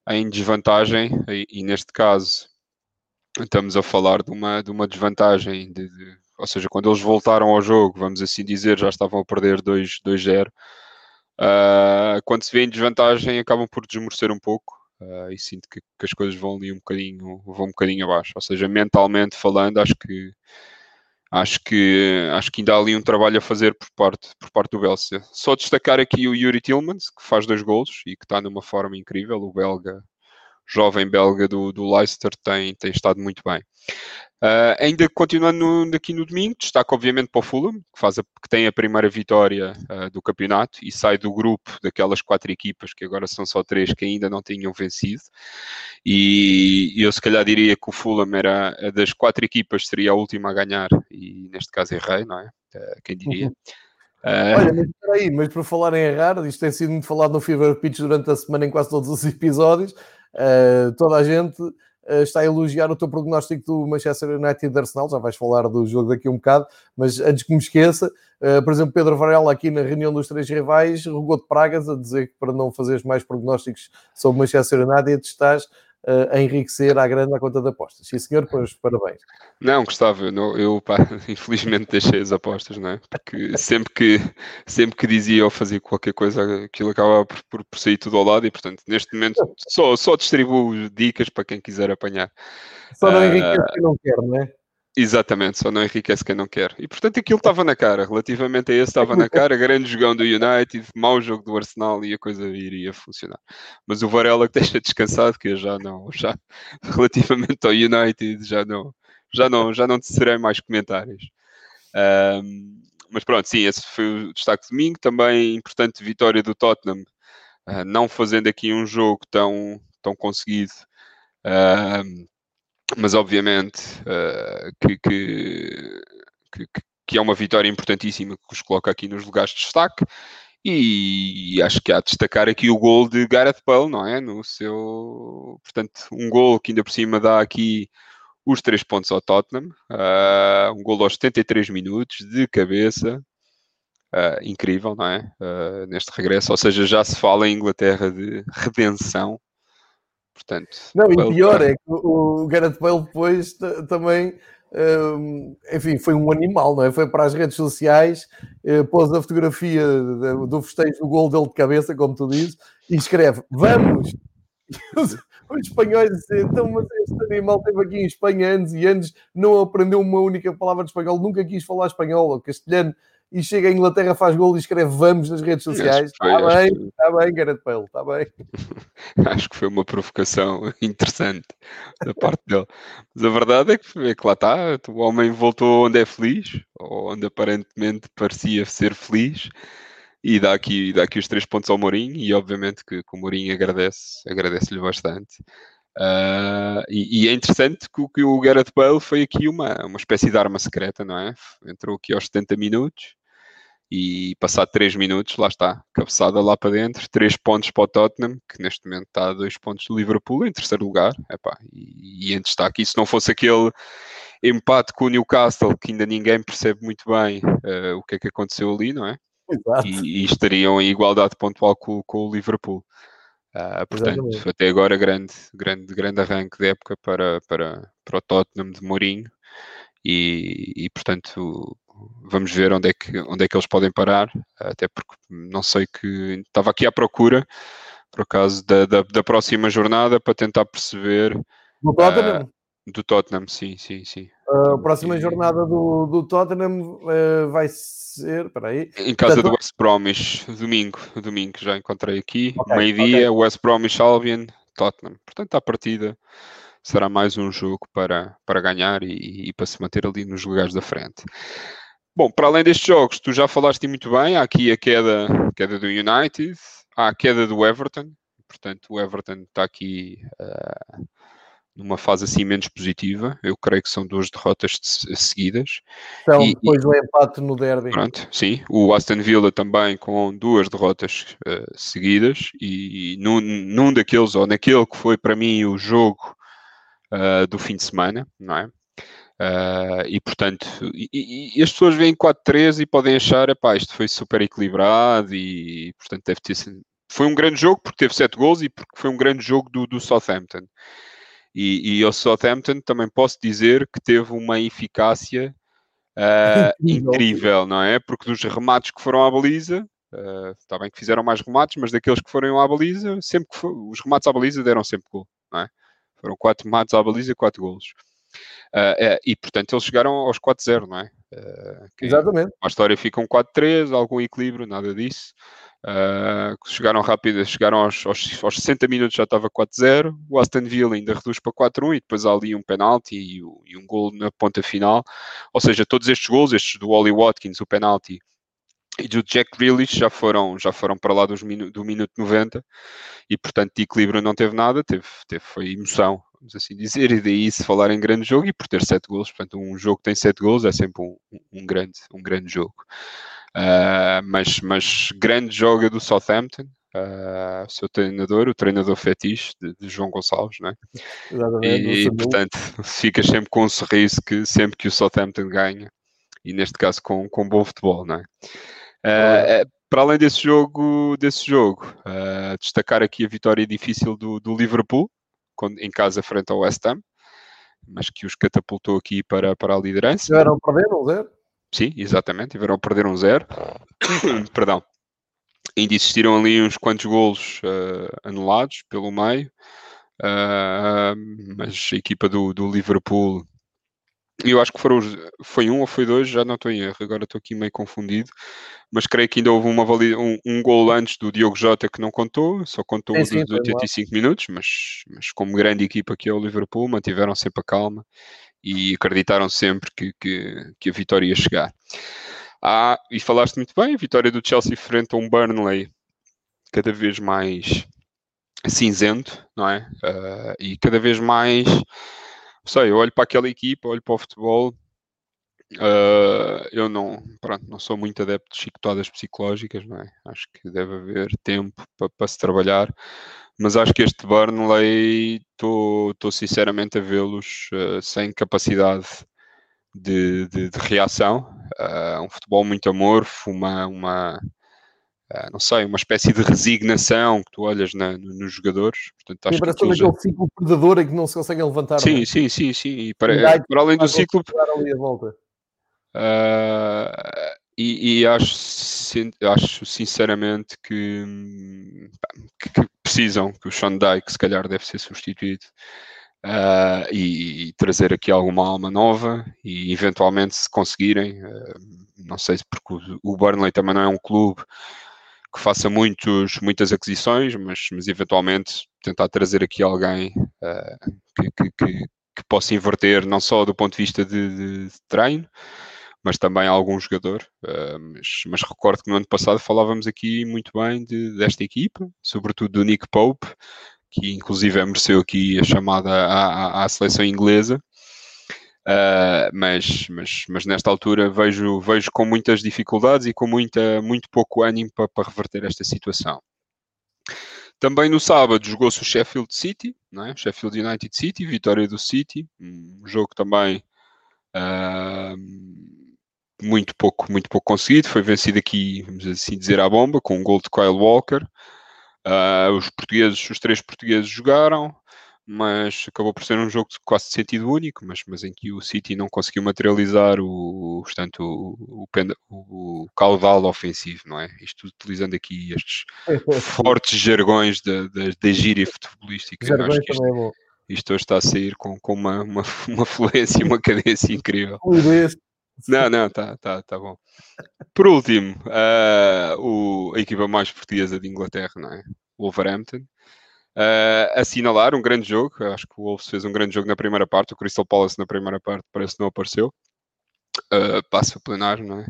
em desvantagem, e, e neste caso estamos a falar de uma, de uma desvantagem, de, de, ou seja, quando eles voltaram ao jogo, vamos assim dizer, já estavam a perder 2-0 Uh, quando se vê em desvantagem, acabam por desmorecer um pouco uh, e sinto que, que, as coisas vão ali um bocadinho, vão um bocadinho abaixo. Ou seja, mentalmente falando, acho que acho que acho que ainda há ali um trabalho a fazer por parte por parte do Belcia. Só destacar aqui o Yuri Tillmans que faz dois golos e que está numa forma incrível. O belga, jovem belga do, do Leicester, tem tem estado muito bem. Uh, ainda continuando no, aqui no domingo, destaco obviamente para o Fulham, que, faz a, que tem a primeira vitória uh, do campeonato e sai do grupo daquelas quatro equipas, que agora são só três, que ainda não tinham vencido. E eu se calhar diria que o Fulham era das quatro equipas, seria a última a ganhar, e neste caso errei, não é? Uh, quem diria? Uhum. Olha, mas espera aí, mas por falar em errar, isto tem sido muito falado no Fever Pitch durante a semana em quase todos os episódios. toda a gente está a elogiar o teu prognóstico do Manchester United Arsenal, já vais falar do jogo daqui um bocado, mas antes que me esqueça, eh, por exemplo, Pedro Varela aqui na reunião dos três rivais rogou de pragas a dizer que para não fazeres mais prognósticos sobre Manchester United estás a enriquecer à grande à conta de apostas. Sim, senhor, pois parabéns. Não, gostava, eu, eu pá, infelizmente deixei as apostas, não é? Porque sempre que, sempre que dizia ou fazia qualquer coisa, aquilo acabava por, por, por sair tudo ao lado e, portanto, neste momento só, só distribuo dicas para quem quiser apanhar. Só não enriquece uh, quem não quer, não é? Exatamente, só não enriquece quem não quer. E portanto aquilo estava na cara, relativamente a esse estava na cara, grande jogão do United, mau jogo do Arsenal e a coisa iria funcionar. Mas o Varela que deixa descansado, que eu já não, já relativamente ao United já não, já não, já não te serei mais comentários. Um, mas pronto, sim, esse foi o destaque de domingo. Também importante vitória do Tottenham, uh, não fazendo aqui um jogo tão, tão conseguido. Mas obviamente uh, que, que, que, que, é uma vitória importantíssima que os coloca aqui nos lugares de destaque. E acho que há de destacar aqui o gol de Gareth Bale, não é? No seu, portanto, um gol que ainda por cima dá aqui os três pontos ao Tottenham, uh, um gol aos 73 minutos de cabeça, uh, incrível, não é? Uh, neste regresso, ou seja, já se fala em Inglaterra de redenção, Portanto, não, e pior é que o, Gareth Bale depois também, um, enfim, foi um animal, não é? Foi para as redes sociais, uh, pôs a fotografia de, do festejo do gol dele de cabeça, como tu dizes, e escreve: Vamos! Os, os espanhóis dizem, então, mas este animal esteve aqui em Espanha anos e anos, não aprendeu uma única palavra de espanhol, nunca quis falar espanhol ou castelhano, e chega à Inglaterra, faz gol e escreve vamos nas redes sociais. Está bem, que... está bem, Gareth Bale, está bem. acho que foi uma provocação interessante da parte dele. Mas a verdade é que, é que lá está, o homem voltou onde é feliz, ou onde aparentemente parecia ser feliz, e dá aqui, dá aqui os três pontos ao Mourinho, e obviamente que, que o Mourinho agradece, agradece-lhe bastante. Uh, e, e, é interessante que, que, o Gareth Bale foi aqui uma, uma espécie de arma secreta, não é? Entrou aqui aos 70 minutos, e passado 3 minutos, lá está, cabeçada lá para dentro, 3 pontos para o Tottenham, que neste momento está a 2 pontos do Liverpool em terceiro lugar, Epá, e, e em destaque, se não fosse aquele empate com o Newcastle, que ainda ninguém percebe muito bem uh, o que é que aconteceu ali, não é? Exato. E, e estariam em igualdade pontual com, com o Liverpool. Uh, portanto, Exatamente. até agora grande, grande, grande arranque de época para, para, para o Tottenham de Mourinho e, e portanto vamos ver onde é, que, onde é que eles podem parar, até porque não sei que estava aqui à procura, por acaso, da, da, da próxima jornada para tentar perceber. Do Tottenham? Uh, do Tottenham, sim, sim, sim. A próxima e... jornada do, do Tottenham uh, vai ser. Peraí. Em casa Portanto... do West Bromwich, domingo, domingo já encontrei aqui. Okay, Meio-dia, okay. West Bromwich Albion, Tottenham. Portanto, à partida será mais um jogo para, para ganhar e, e para se manter ali nos lugares da frente. Bom, para além destes jogos, tu já falaste muito bem, há aqui a queda, a queda do United, há a queda do Everton, portanto o Everton está aqui uh, numa fase assim menos positiva, eu creio que são duas derrotas seguidas. Então, e, depois do empate no derby. Pronto, sim, o Aston Villa também com duas derrotas uh, seguidas e num, num daqueles, ou naquele que foi para mim o jogo uh, do fim de semana, não é? Uh, e portanto, e, e, as pessoas veem 4-3 e podem achar, epá, isto foi super equilibrado e portanto deve ter sido. Foi um grande jogo porque teve 7 gols e porque foi um grande jogo do, do Southampton. E, e o Southampton também posso dizer que teve uma eficácia uh, incrível, não é? Porque dos remates que foram à baliza, uh, está bem que fizeram mais remates, mas daqueles que foram à baliza, sempre que for, os remates à baliza deram sempre gol, não é? Foram 4 remates à baliza e 4 golos. Uh, e, portanto, eles chegaram aos 4-0, não é? Uh, Exatamente. A história fica um 4-3, algum equilíbrio, nada disso. Uh, chegaram rápido, chegaram aos, aos, aos 60 minutos já estava 4-0. O Aston Villa ainda reduz para 4-1 e depois há ali um penalti e, e, um gol na ponta final. Ou seja, todos estes gols, estes do Ollie Watkins, o penalti e do Jack Grealish já foram, já foram para lá dos minu do minuto 90 e portanto de equilíbrio não teve nada, teve, teve foi emoção, vamos assim dizer, e daí se falar em grande jogo e por ter sete gols, portanto um jogo que tem sete gols é sempre um, um grande, um grande jogo. Uh, mas, mas grande jogo do Southampton, uh, o seu treinador, o treinador fetiche de, de João Gonçalves, não é? Exatamente, e, e portanto ficas sempre com um sorriso que sempre que o Southampton ganha, e neste caso com, com bom futebol, não é? Uh, para além desse jogo, desse jogo uh, destacar aqui a vitória difícil do, do Liverpool, em casa frente ao West Ham, mas que os catapultou aqui para, para a liderança. Tiveram a perder um zero? Sim, exatamente, tiveram a perder um zero. Perdão. Ainda existiram ali uns quantos golos uh, anulados pelo meio, uh, mas a equipa do, do Liverpool eu acho que foram, foi um ou foi dois, já não estou em erro, agora estou aqui meio confundido, mas creio que ainda houve uma valida, um, um gol antes do Diogo Jota que não contou, só contou os 85 minutos, mas, mas como grande equipa que é o Liverpool, mantiveram sempre a calma e acreditaram sempre que, que, que a vitória ia chegar. Ah, e falaste muito bem, a vitória do Chelsea frente a um Burnley cada vez mais cinzento, não é? Uh, e cada vez mais sei, eu olho para aquela equipa, olho para o futebol, uh, eu não, pronto, não sou muito adepto de chicotadas psicológicas, não é? Acho que deve haver tempo para, se trabalhar, mas acho que este Burnley estou sinceramente a vê-los uh, sem capacidade de, de, de reação. Uh, um futebol muito amorfo, uma, uma não sei, uma espécie de resignação que tu olhas na, no, nos jogadores. Portanto, acho sim, parece que aquele já... ciclo predador em que não se conseguem levantar. Sim, é? sim, sim, sim. E para, para além do ciclo. Uh, e, e acho, acho sinceramente que, que, precisam, que o Sean Dyke se calhar deve ser substituído. Uh, e, e, trazer aqui alguma alma nova e eventualmente se conseguirem, não sei se porque o Burnley também não é um clube que faça muitos, muitas aquisições, mas, mas eventualmente tentar trazer aqui alguém uh, que, que, que, que, possa inverter, não só do ponto de vista de, de, de treino, mas também algum jogador. Uh, mas, mas, recordo que no ano passado falávamos aqui muito bem de, desta equipa, sobretudo do Nick Pope, que inclusive mereceu aqui a chamada à, à, à seleção inglesa. Uh, mas, mas, mas nesta altura vejo, vejo com muitas dificuldades e com muita, muito pouco ânimo para, para reverter esta situação. Também no sábado jogou-se o Sheffield City, é? Sheffield United City, vitória do City, um jogo também uh, muito pouco, muito pouco conseguido, foi vencido aqui, vamos assim dizer, à bomba, com um gol de Kyle Walker. Uh, os portugueses, os três portugueses jogaram, mas acabou por ser um jogo de quase sentido único, mas, mas em que o City não conseguiu materializar o, portanto, o, o, o caudal ofensivo, não é? Isto utilizando aqui estes fortes jargões da, da, da gíria futebolística. Jargões acho que isto, é isto hoje está a sair com, com uma, uma, uma fluência e uma cadência incrível. Não, não, tá, tá, tá bom. Por último, uh, o, a equipa mais portuguesa de Inglaterra, não é? Wolverhampton, Uh, assinalar um grande jogo, acho que o Wolves fez um grande jogo na primeira parte, o Crystal Palace na primeira parte parece que não apareceu. Uh, passo a plenário, não é?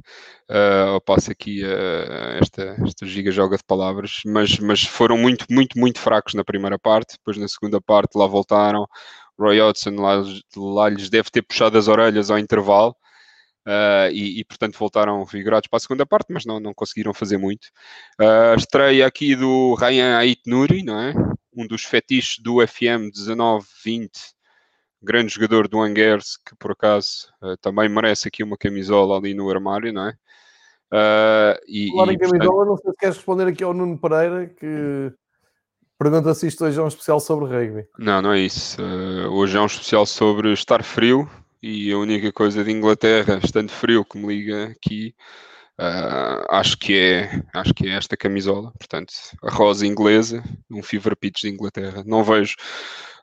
Uh, passo aqui uh, esta, esta giga joga de palavras, mas, mas foram muito, muito, muito fracos na primeira parte. Depois, na segunda parte, lá voltaram. Roy Hodgson lá, lá lhes deve ter puxado as orelhas ao intervalo. Uh, e, e, portanto voltaram vigorados para a segunda parte, mas não, não conseguiram fazer muito. Uh, estreia aqui do Ryan Ait Nuri, não é? Um dos fetiches do FM 1920, grande jogador do Angers, que por acaso uh, também merece aqui uma camisola ali no armário, não é? Uh, e, Falar em camisola, não sei se queres responder aqui ao Nuno Pereira, que pergunta se isto hoje é um especial sobre rugby. Não, não é isso. Uh, hoje é um especial sobre estar frio e a única coisa de Inglaterra, estando frio, que me liga aqui, Uh, acho que é acho que é esta camisola portanto a rosa inglesa um fever pitch de Inglaterra. Não vejo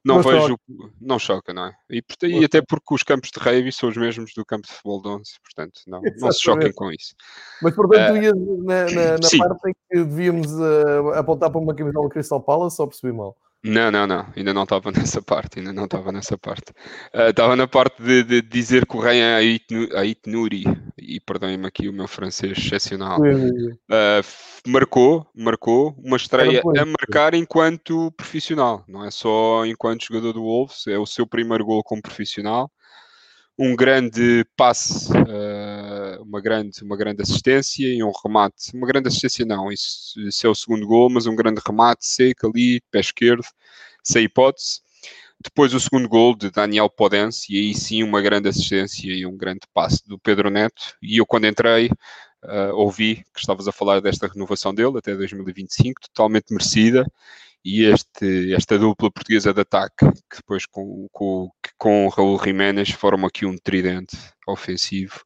não, não vejo choca. não choca não é? E, e até porque os campos de rugby são os mesmos do campo de futebol de 11 portanto não, não se choquem com isso. Mas portanto uh, ias na, na, na parte em que devíamos uh, apontar para uma camisola Crystal Palace ou percebi mal não, não, não, ainda não estava nessa parte, ainda não estava nessa parte. Uh, estava na parte de, de, dizer que o Ryan Ait Nuri, e perdoem-me aqui o meu francês excepcional, uh, marcou, marcou uma estreia a marcar enquanto profissional, não é só enquanto jogador do Wolves, é o seu primeiro gol como profissional, um grande passe, uh, uma, grande, uma grande assistência e um remate. Uma grande assistência não, isso, isso é o segundo gol, mas um grande remate seco ali, pé esquerdo, sem hipótese. Depois o segundo gol de Daniel Podense, e aí sim uma grande assistência e um grande passe do Pedro Neto. E eu quando entrei, uh, ouvi que estavas a falar desta renovação dele até 2025, totalmente merecida e este, esta dupla portuguesa de ataque, que depois com, com, com o Raul Jiménez forma aqui um tridente ofensivo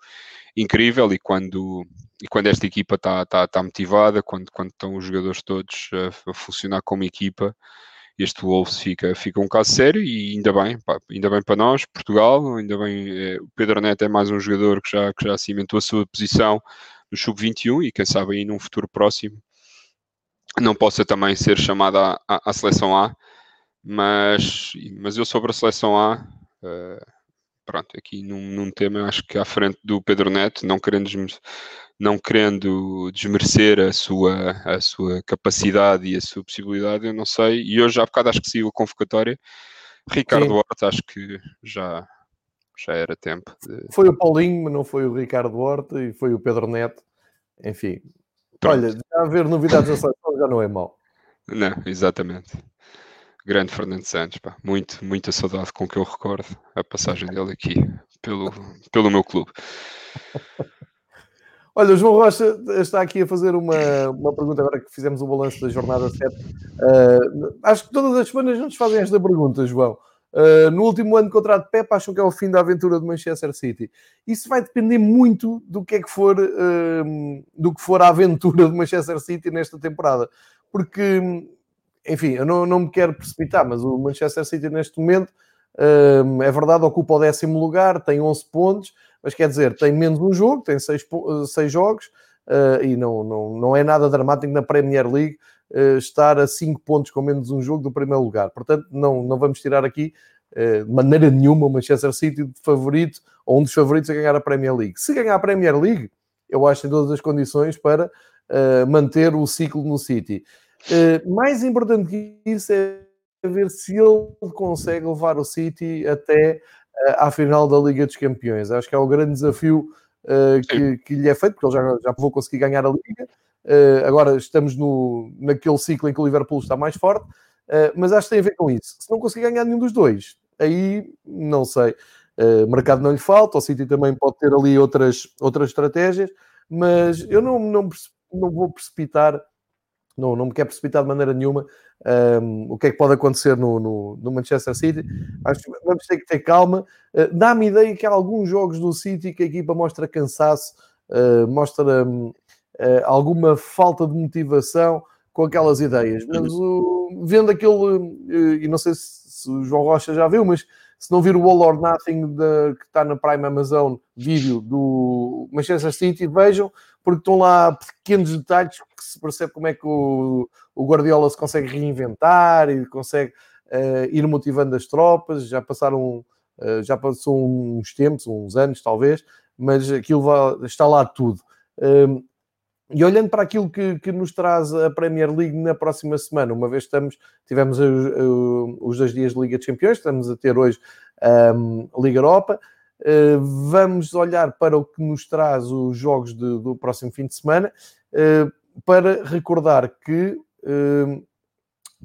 incrível e quando, e quando esta equipa está tá, tá motivada, quando, quando estão os jogadores todos a, a funcionar como equipa, este Wolves fica, fica um caso sério e ainda bem, pá, ainda bem para nós, Portugal, ainda bem, é, o Pedro Neto é mais um jogador que já, que já cimentou a sua posição no Sub-21 e quem sabe aí num futuro próximo não possa também ser chamado à, à, à seleção A, mas, mas eu sobre a seleção A, uh, pronto, aqui num, num tema, acho que à frente do Pedro Neto, não querendo, não querendo desmerecer a sua, a sua capacidade e a sua possibilidade, eu não sei, e hoje há bocado acho que saiu a convocatória, Ricardo Sim. Horta, acho que já, já era tempo. De... Foi o Paulinho, mas não foi o Ricardo Horta e foi o Pedro Neto, enfim. Pronto. Olha, já haver novidades da seleção já não é mau. Não, exatamente grande Fernando Santos, pá. Muito, muita saudade com que eu recordo a passagem dele aqui pelo, pelo meu clube. Olha, o João Rocha está aqui a fazer uma, uma pergunta agora que fizemos o balanço da jornada 7. Uh, acho que todas as semanas nos fazem esta pergunta, João. Uh, no último ano de contrato de Pep, acham que é o fim da aventura do Manchester City. Isso vai depender muito do que é que for, uh, do que for a aventura do Manchester City nesta temporada. Porque enfim, eu não, não me quero precipitar, mas o Manchester City neste momento hum, é verdade, ocupa o décimo lugar, tem 11 pontos, mas quer dizer, tem menos um jogo, tem 6, 6 jogos uh, e não, não, não é nada dramático na Premier League uh, estar a 5 pontos com menos um jogo do primeiro lugar. Portanto, não, não vamos tirar aqui de maneira nenhuma o Manchester City de favorito ou um dos favoritos a ganhar a Premier League. Se ganhar a Premier League, eu acho que tem todas as condições para manter o ciclo no City. Uh, mais importante que isso é ver se ele consegue levar o City até uh, à final da Liga dos Campeões. Acho que é o grande desafio uh, que, que, lhe é feito, porque ele já, já vou conseguir ganhar a Liga. agora estamos no, naquele ciclo em que o Liverpool está mais forte, mas acho que tem a ver com isso. Se não conseguir ganhar nenhum dos dois, aí não sei. Uh, mercado não lhe falta, o City também pode ter ali outras, outras estratégias, mas eu não, não, não vou precipitar não, não me quer precipitar de maneira nenhuma um, o que é que pode acontecer no, no, no, Manchester City. Acho que vamos ter que ter calma. Uh, Dá-me ideia que há alguns jogos do City que a equipa mostra cansaço, uh, mostra um, uh, alguma falta de motivação com aquelas ideias. Mas vendo aquele, e não sei se, se, o João Rocha já viu, mas se não vir o All or Nothing de, que está na Prime Amazon vídeo do Manchester City, vejam porque estão lá pequenos detalhes se percebe como é que o, o Guardiola se consegue reinventar e consegue uh, ir motivando as tropas. Já passaram, uh, já passou uns tempos, uns anos talvez, mas aquilo vai, está lá tudo. Um, e olhando para aquilo que, que, nos traz a Premier League na próxima semana, uma vez estamos, tivemos os, os dois dias de Liga de Campeões, estamos a ter hoje um, Liga Europa, eh, vamos olhar para o que nos traz os jogos de, do próximo fim de semana, eh, para recordar que. Eh,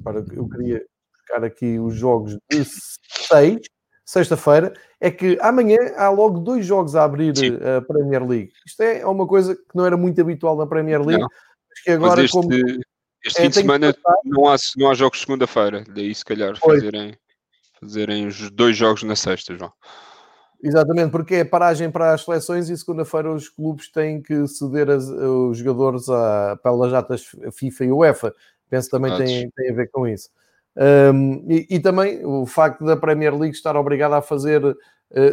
para, eu queria buscar aqui os jogos de 6, sexta-feira, é que amanhã há logo dois jogos a abrir Sim. a Premier League. Isto é uma coisa que não era muito habitual na Premier League, não. mas que agora, mas este, como. Este é, fim de semana não há, não há jogos segunda-feira, daí se calhar fazerem, fazerem os dois jogos na sexta, João. Exatamente, porque é paragem para as seleções e segunda-feira os clubes têm que ceder as, os jogadores a, pelas datas FIFA e UEFA. Penso que também tem, tem a ver com isso. Um, e, e, também o facto da Premier League estar obrigada a fazer uh,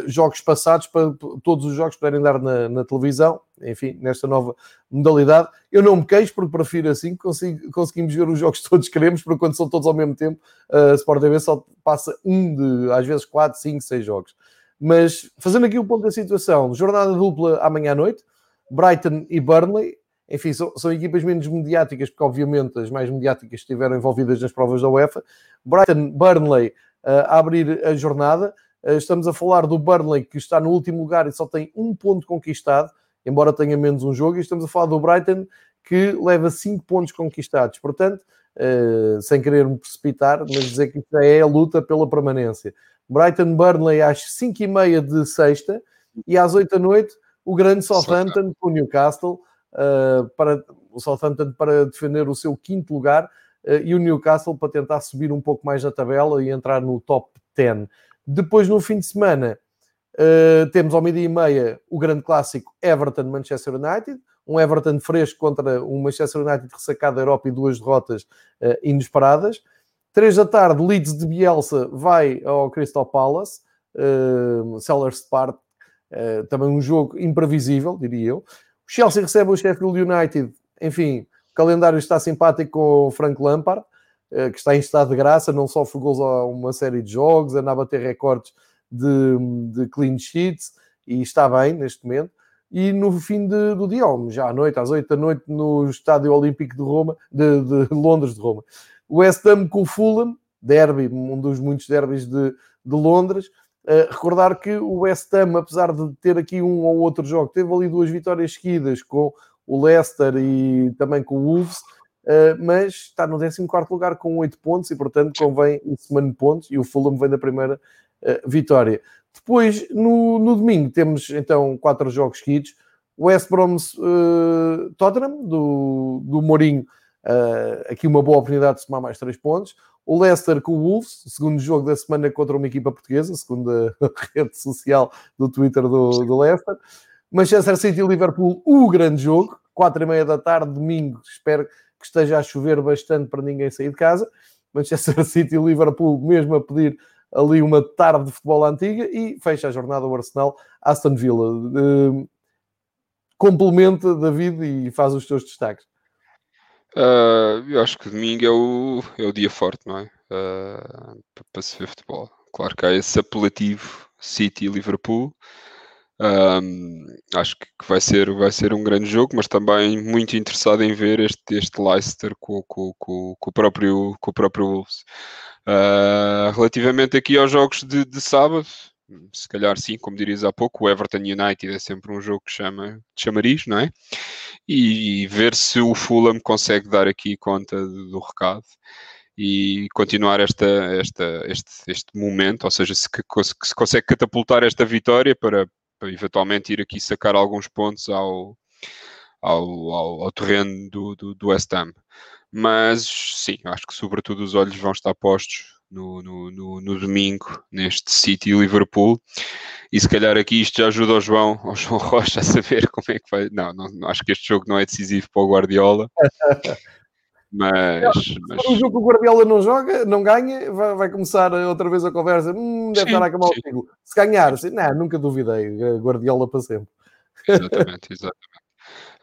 jogos passados para todos os jogos poderem dar na, na, televisão, enfim, nesta nova modalidade. Eu não me queixo porque prefiro assim, consigo, conseguimos ver os jogos que todos queremos, porque quando são todos ao mesmo tempo, a uh, Sport TV só passa um de, às vezes, quatro, cinco, seis jogos. Mas fazendo aqui o ponto da situação, jornada dupla amanhã à noite, Brighton e Burnley. Enfim, são, são, equipas menos mediáticas, porque obviamente as mais mediáticas estiveram envolvidas nas provas da UEFA. Brighton, Burnley uh, a abrir a jornada. Uh, estamos a falar do Burnley que está no último lugar e só tem um ponto conquistado, embora tenha menos um jogo. E estamos a falar do Brighton que leva cinco pontos conquistados. Portanto, uh, sem querer me precipitar, mas dizer que é a luta pela permanência. Brighton Burnley às 5 e meia de sexta e às 8 da noite o grande Southampton com o Newcastle uh, para o Southampton para defender o seu quinto lugar e o Newcastle para tentar subir um pouco mais na tabela e entrar no top 10. Depois, no fim de semana, uh, temos ao meio-dia e meia o grande clássico Everton-Manchester United, um Everton fresco contra um Manchester United ressacado da Europa e duas derrotas uh, inesperadas. Três da tarde, Leeds de Bielsa vai ao Crystal Palace, uh, Sellers Park, uh, também um jogo imprevisível, diria eu. O Chelsea recebe o Sheffield United, enfim, o calendário está simpático com o Frank Lampard, uh, que está em estado de graça, não sofre gols a uma série de jogos, anda a bater recordes de, de clean sheets e está bem neste momento e no fim de, do dia, já à noite, às 8 da noite, no Estádio Olímpico de Roma, de, de Londres de Roma. O West Ham com o Fulham, derby, um dos muitos derbys de, de Londres. Uh, recordar que o West Ham, apesar de ter aqui um ou outro jogo, teve ali duas vitórias seguidas com o Leicester e também com o Wolves, uh, mas está no 14 lugar com 8 pontos e, portanto, convém o semana de pontos e o Fulham vem da primeira uh, vitória. Depois, no, no domingo, temos então quatro jogos seguidos. West Brom Tottenham, do, do Mourinho, uh, aqui uma boa oportunidade de somar mais três pontos. O Leicester com o Wolves, segundo jogo da semana contra uma equipa portuguesa, segundo a rede social do Twitter do, do Leicester. Manchester City e Liverpool, o grande jogo, quatro e meia da tarde, domingo. Espero que esteja a chover bastante para ninguém sair de casa. Manchester City e Liverpool, mesmo a pedir ali uma tarde de futebol antiga e fecha a jornada o Arsenal Aston Villa. Uh, complementa, David, e faz os teus destaques. Uh, eu acho que domingo é o, é o dia forte, não é? Uh, para se ver futebol. Claro que há esse apelativo City e Liverpool. Um, acho que vai ser, vai ser um grande jogo, mas também muito interessado em ver este, este Leicester com, com, com, com o, próprio, com o próprio Wolves. Uh, relativamente aqui aos jogos de, de, sábado, se calhar sim, como dirias há pouco, o Everton United é sempre um jogo que chama de chamariz, não é? E, ver se o Fulham consegue dar aqui conta do recado e continuar esta, esta, este, este momento, ou seja, se, se consegue catapultar esta vitória para, para eventualmente ir aqui sacar alguns pontos ao, ao, ao, ao terreno do, do, do West Ham. Mas sim, acho que sobretudo os olhos vão estar postos no, no, no, no, domingo, neste City Liverpool. E se calhar aqui isto já ajuda ao João, ao João Rocha a saber como é que vai. Não, não acho que este jogo não é decisivo para o Guardiola. Mas, não, mas... um jogo que o Guardiola não joga, não ganha, vai, vai começar outra vez a conversa. Hum, deve sim, estar a acabar o. Se ganhar, assim, não, nunca duvidei. Guardiola para sempre. Exatamente, exatamente.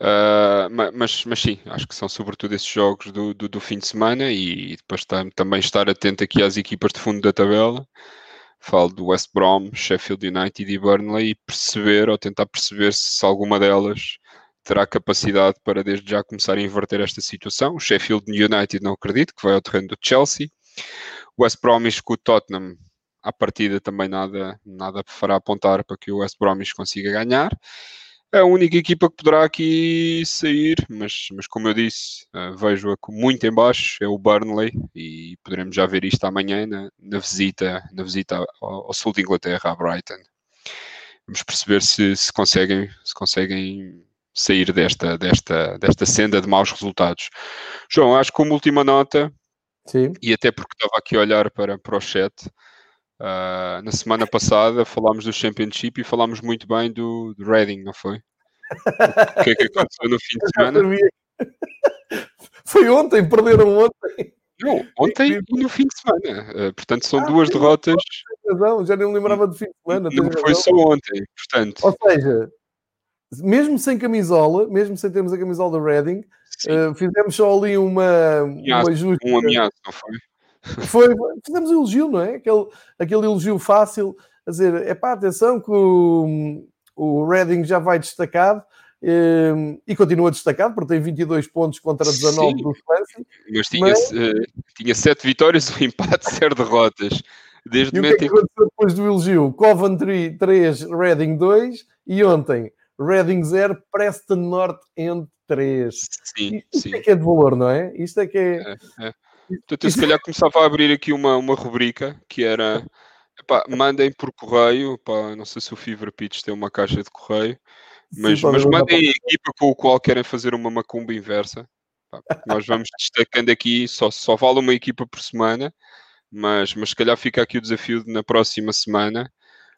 Uh, mas, mas sim, acho que são sobretudo esses jogos do, do, do fim de semana e depois também estar atento aqui às equipas de fundo da tabela. Falo do West Brom, Sheffield United e Burnley e perceber ou tentar perceber se alguma delas terá capacidade para desde já começar a inverter esta situação. O Sheffield United não acredito, que vai ao terreno do Chelsea. O West Bromwich com o Tottenham, à partida também nada, nada fará apontar para que o West Bromwich consiga ganhar. É a única equipa que poderá aqui sair, mas, mas como eu disse, uh, vejo-a muito em baixo, é o Burnley, e poderemos já ver isto amanhã na, na visita, na visita ao, ao, sul de Inglaterra, a Brighton. Vamos perceber se, se, conseguem, se conseguem sair desta, desta, desta senda de maus resultados. João, acho que como última nota, Sim. e até porque estava aqui a olhar para, para o chat, Uh, na semana passada falámos do Championship e falámos muito bem do, do Reading, não foi? o que é que aconteceu no fim de semana? Foi ontem, perderam ontem. Não, ontem e no fim de semana. Uh, portanto, são ah, duas derrotas. Razão, já nem me lembrava do fim de semana. Não foi razão. só ontem, portanto. Ou seja, mesmo sem camisola, mesmo sem termos a camisola do Reading, uh, fizemos só ali uma, uma justa. Um ameaço, não foi? Foi, fizemos um elogio, não é? Aquele, aquele elogio fácil, a dizer, é pá, atenção que o, o Reading já vai destacado e, ehm, e continua destacado porque tem 22 pontos contra 19 Sim, do Swansea. Mas tinha, mas... Tinha 7 vitórias, um empate, 0 derrotas. Desde e o que é que aconteceu depois do elogio? Coventry 3, Reading 2 e ontem Reading 0, Preston North End 3. Sim, Isto sim. é que é de valor, não é? Isto é que é... é, é. Portanto, eu se calhar começava a abrir aqui uma, uma rubrica que era epá, mandem por correio, epá, não sei se o Fever Pitch tem uma caixa de correio, mas, Sim, mas mandem a equipa com o qual querem fazer uma macumba inversa. pá, nós vamos destacando aqui, só, só vale uma equipa por semana, mas, mas se calhar fica aqui o desafio de na próxima semana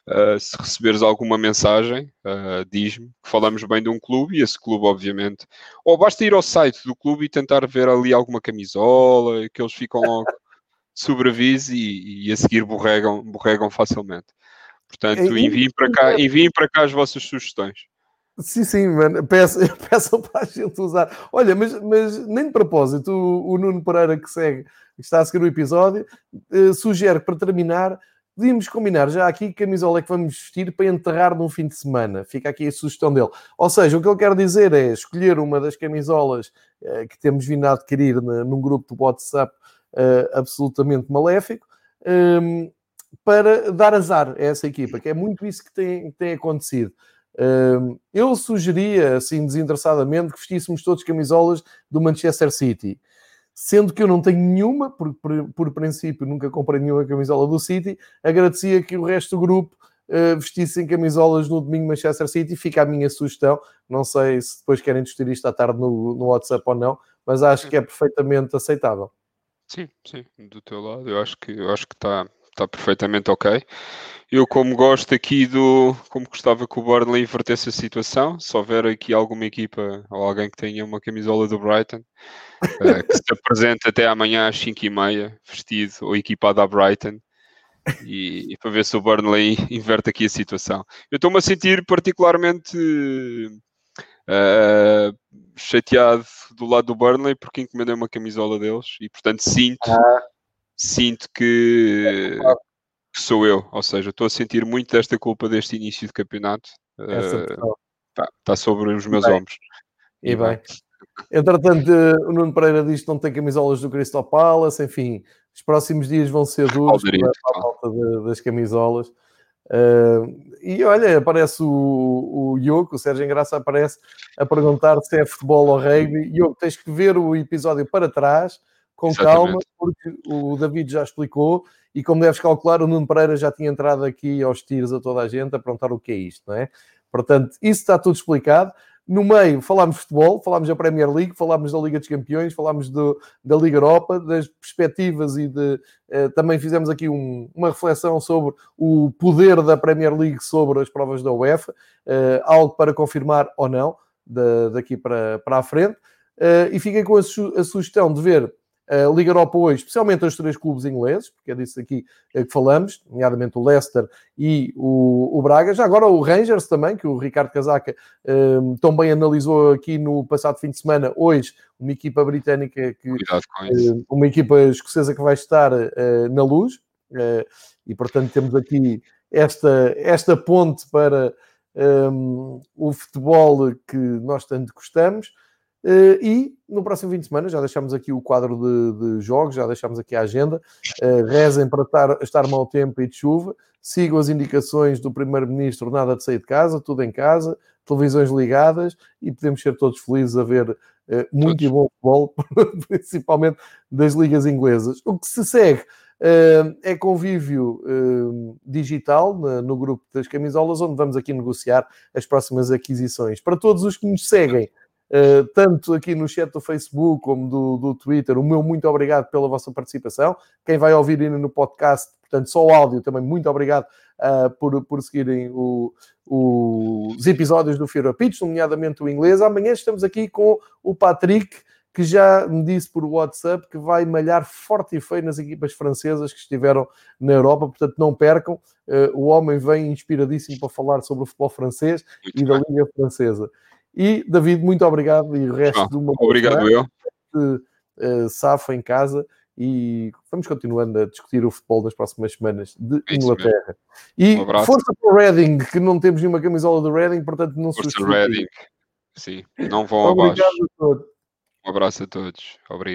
Uh, se receberes alguma mensagem, uh, diz-me que falamos bem de um clube e esse clube, obviamente, ou basta ir ao site do clube e tentar ver ali alguma camisola, que eles ficam logo sobre aviso e, e, a seguir borregam, borregam facilmente. Portanto, enviem para cá, enviem para cá as vossas sugestões. Sim, sim, mano. Peço, peço para a gente usar. Olha, mas, mas nem de propósito, o, o Nuno Pereira que segue, que está a seguir o episódio, uh, sugere para terminar podíamos combinar já aqui que camisola é que vamos vestir para enterrar num fim de semana. Fica aqui a sugestão dele. Ou seja, o que ele quer dizer é escolher uma das camisolas uh, que temos vindo a adquirir na, num grupo do WhatsApp uh, absolutamente maléfico um, ehm, para dar azar a essa equipa, que é muito isso que tem, tem acontecido. Um, ehm, eu sugeria, assim, desinteressadamente, que vestíssemos todos camisolas do Manchester City sendo que eu não tenho nenhuma, por, por, por, princípio nunca comprei nenhuma camisola do City, agradecia que o resto do grupo uh, vestissem camisolas no domingo Manchester City, fica a minha sugestão, não sei se depois querem discutir isto à tarde no, no WhatsApp ou não, mas acho que é perfeitamente aceitável. Sim, sim, do teu lado, eu acho que eu acho que está tá perfeitamente ok. Eu, como gosto aqui do. Como gostava que o Burnley invertesse a situação, se houver aqui alguma equipa ou alguém que tenha uma camisola do Brighton, uh, que se apresente até amanhã às 5h30, vestido ou equipado à Brighton, e, e, para ver se o Burnley inverte aqui a situação. Eu estou-me a sentir particularmente uh, chateado do lado do Burnley porque encomendei uma camisola deles e, portanto, sinto, ah. Sinto que, que, sou eu. Ou seja, estou a sentir muito desta culpa deste início de campeonato. Uh, está sobre os meus bem. ombros. E, bem. Entretanto, o Nuno Pereira diz que não tem camisolas do Crystal Palace, enfim, os próximos dias vão ser duros a falta de, das camisolas. Uh, e olha, aparece o, o Yoko, o Sérgio Engraça aparece a perguntar se é futebol ou rugby. Yoko, tens que ver o episódio para trás, com Exatamente. calma, porque o David já explicou e como deves calcular, o Nuno Pereira já tinha entrado aqui aos tiros a toda a gente a perguntar o que é isto, não é? Portanto, isso está tudo explicado. No meio falámos de futebol, falámos da Premier League, falámos da Liga dos Campeões, falámos do, da Liga Europa, das perspectivas e de, eh, também fizemos aqui um, uma reflexão sobre o poder da Premier League sobre as provas da UEFA, eh, algo para confirmar ou não da, daqui para, para a frente. Eh, e fiquei com a, su a sugestão de ver a Liga Europa hoje, especialmente os três clubes ingleses, porque é disso aqui que falamos, nomeadamente o Leicester e o, o Braga. Já agora o Rangers também, que o Ricardo Casaca um, tão bem analisou aqui no passado fim de semana. Hoje, uma equipa britânica, que, hum, uma equipa escocesa que vai estar uh, na luz. Uh, e, portanto, temos aqui esta, esta ponte para um, o futebol que nós tanto gostamos. Uh, e no próximo fim de semana já deixamos aqui o quadro de, de jogos, já deixamos aqui a agenda. Uh, rezem para estar, estar mau tempo e de chuva. Sigam as indicações do Primeiro-Ministro, nada de sair de casa, tudo em casa, televisões ligadas e podemos ser todos felizes a ver uh, muito e bom futebol, principalmente das ligas inglesas. O que se segue é convívio digital no grupo das camisolas, onde vamos aqui negociar as próximas aquisições. Para todos os que nos seguem, Uh, tanto aqui no chat do Facebook como do, do Twitter, o meu muito obrigado pela vossa participação. Quem vai ouvir ainda no podcast, portanto, só o áudio, também muito obrigado uh, por, por seguirem o, o, os episódios do Fear Pitch, nomeadamente o inglês. Amanhã estamos aqui com o Patrick, que já me disse por WhatsApp que vai malhar forte e feio nas equipas francesas que estiveram na Europa, portanto não percam. Uh, o homem vem inspiradíssimo para falar sobre o futebol francês muito e bem. da Liga Francesa. E, David, muito obrigado. E o resto ah, de uma Obrigado eu. De, uh, Safa em casa. E vamos continuando a discutir o futebol nas próximas semanas de é Inglaterra. E um força para o Reading, que não temos nenhuma camisola do Reading, portanto não se Força Reading. Sim, não vão abaixo. Um abraço a todos. Obrigado.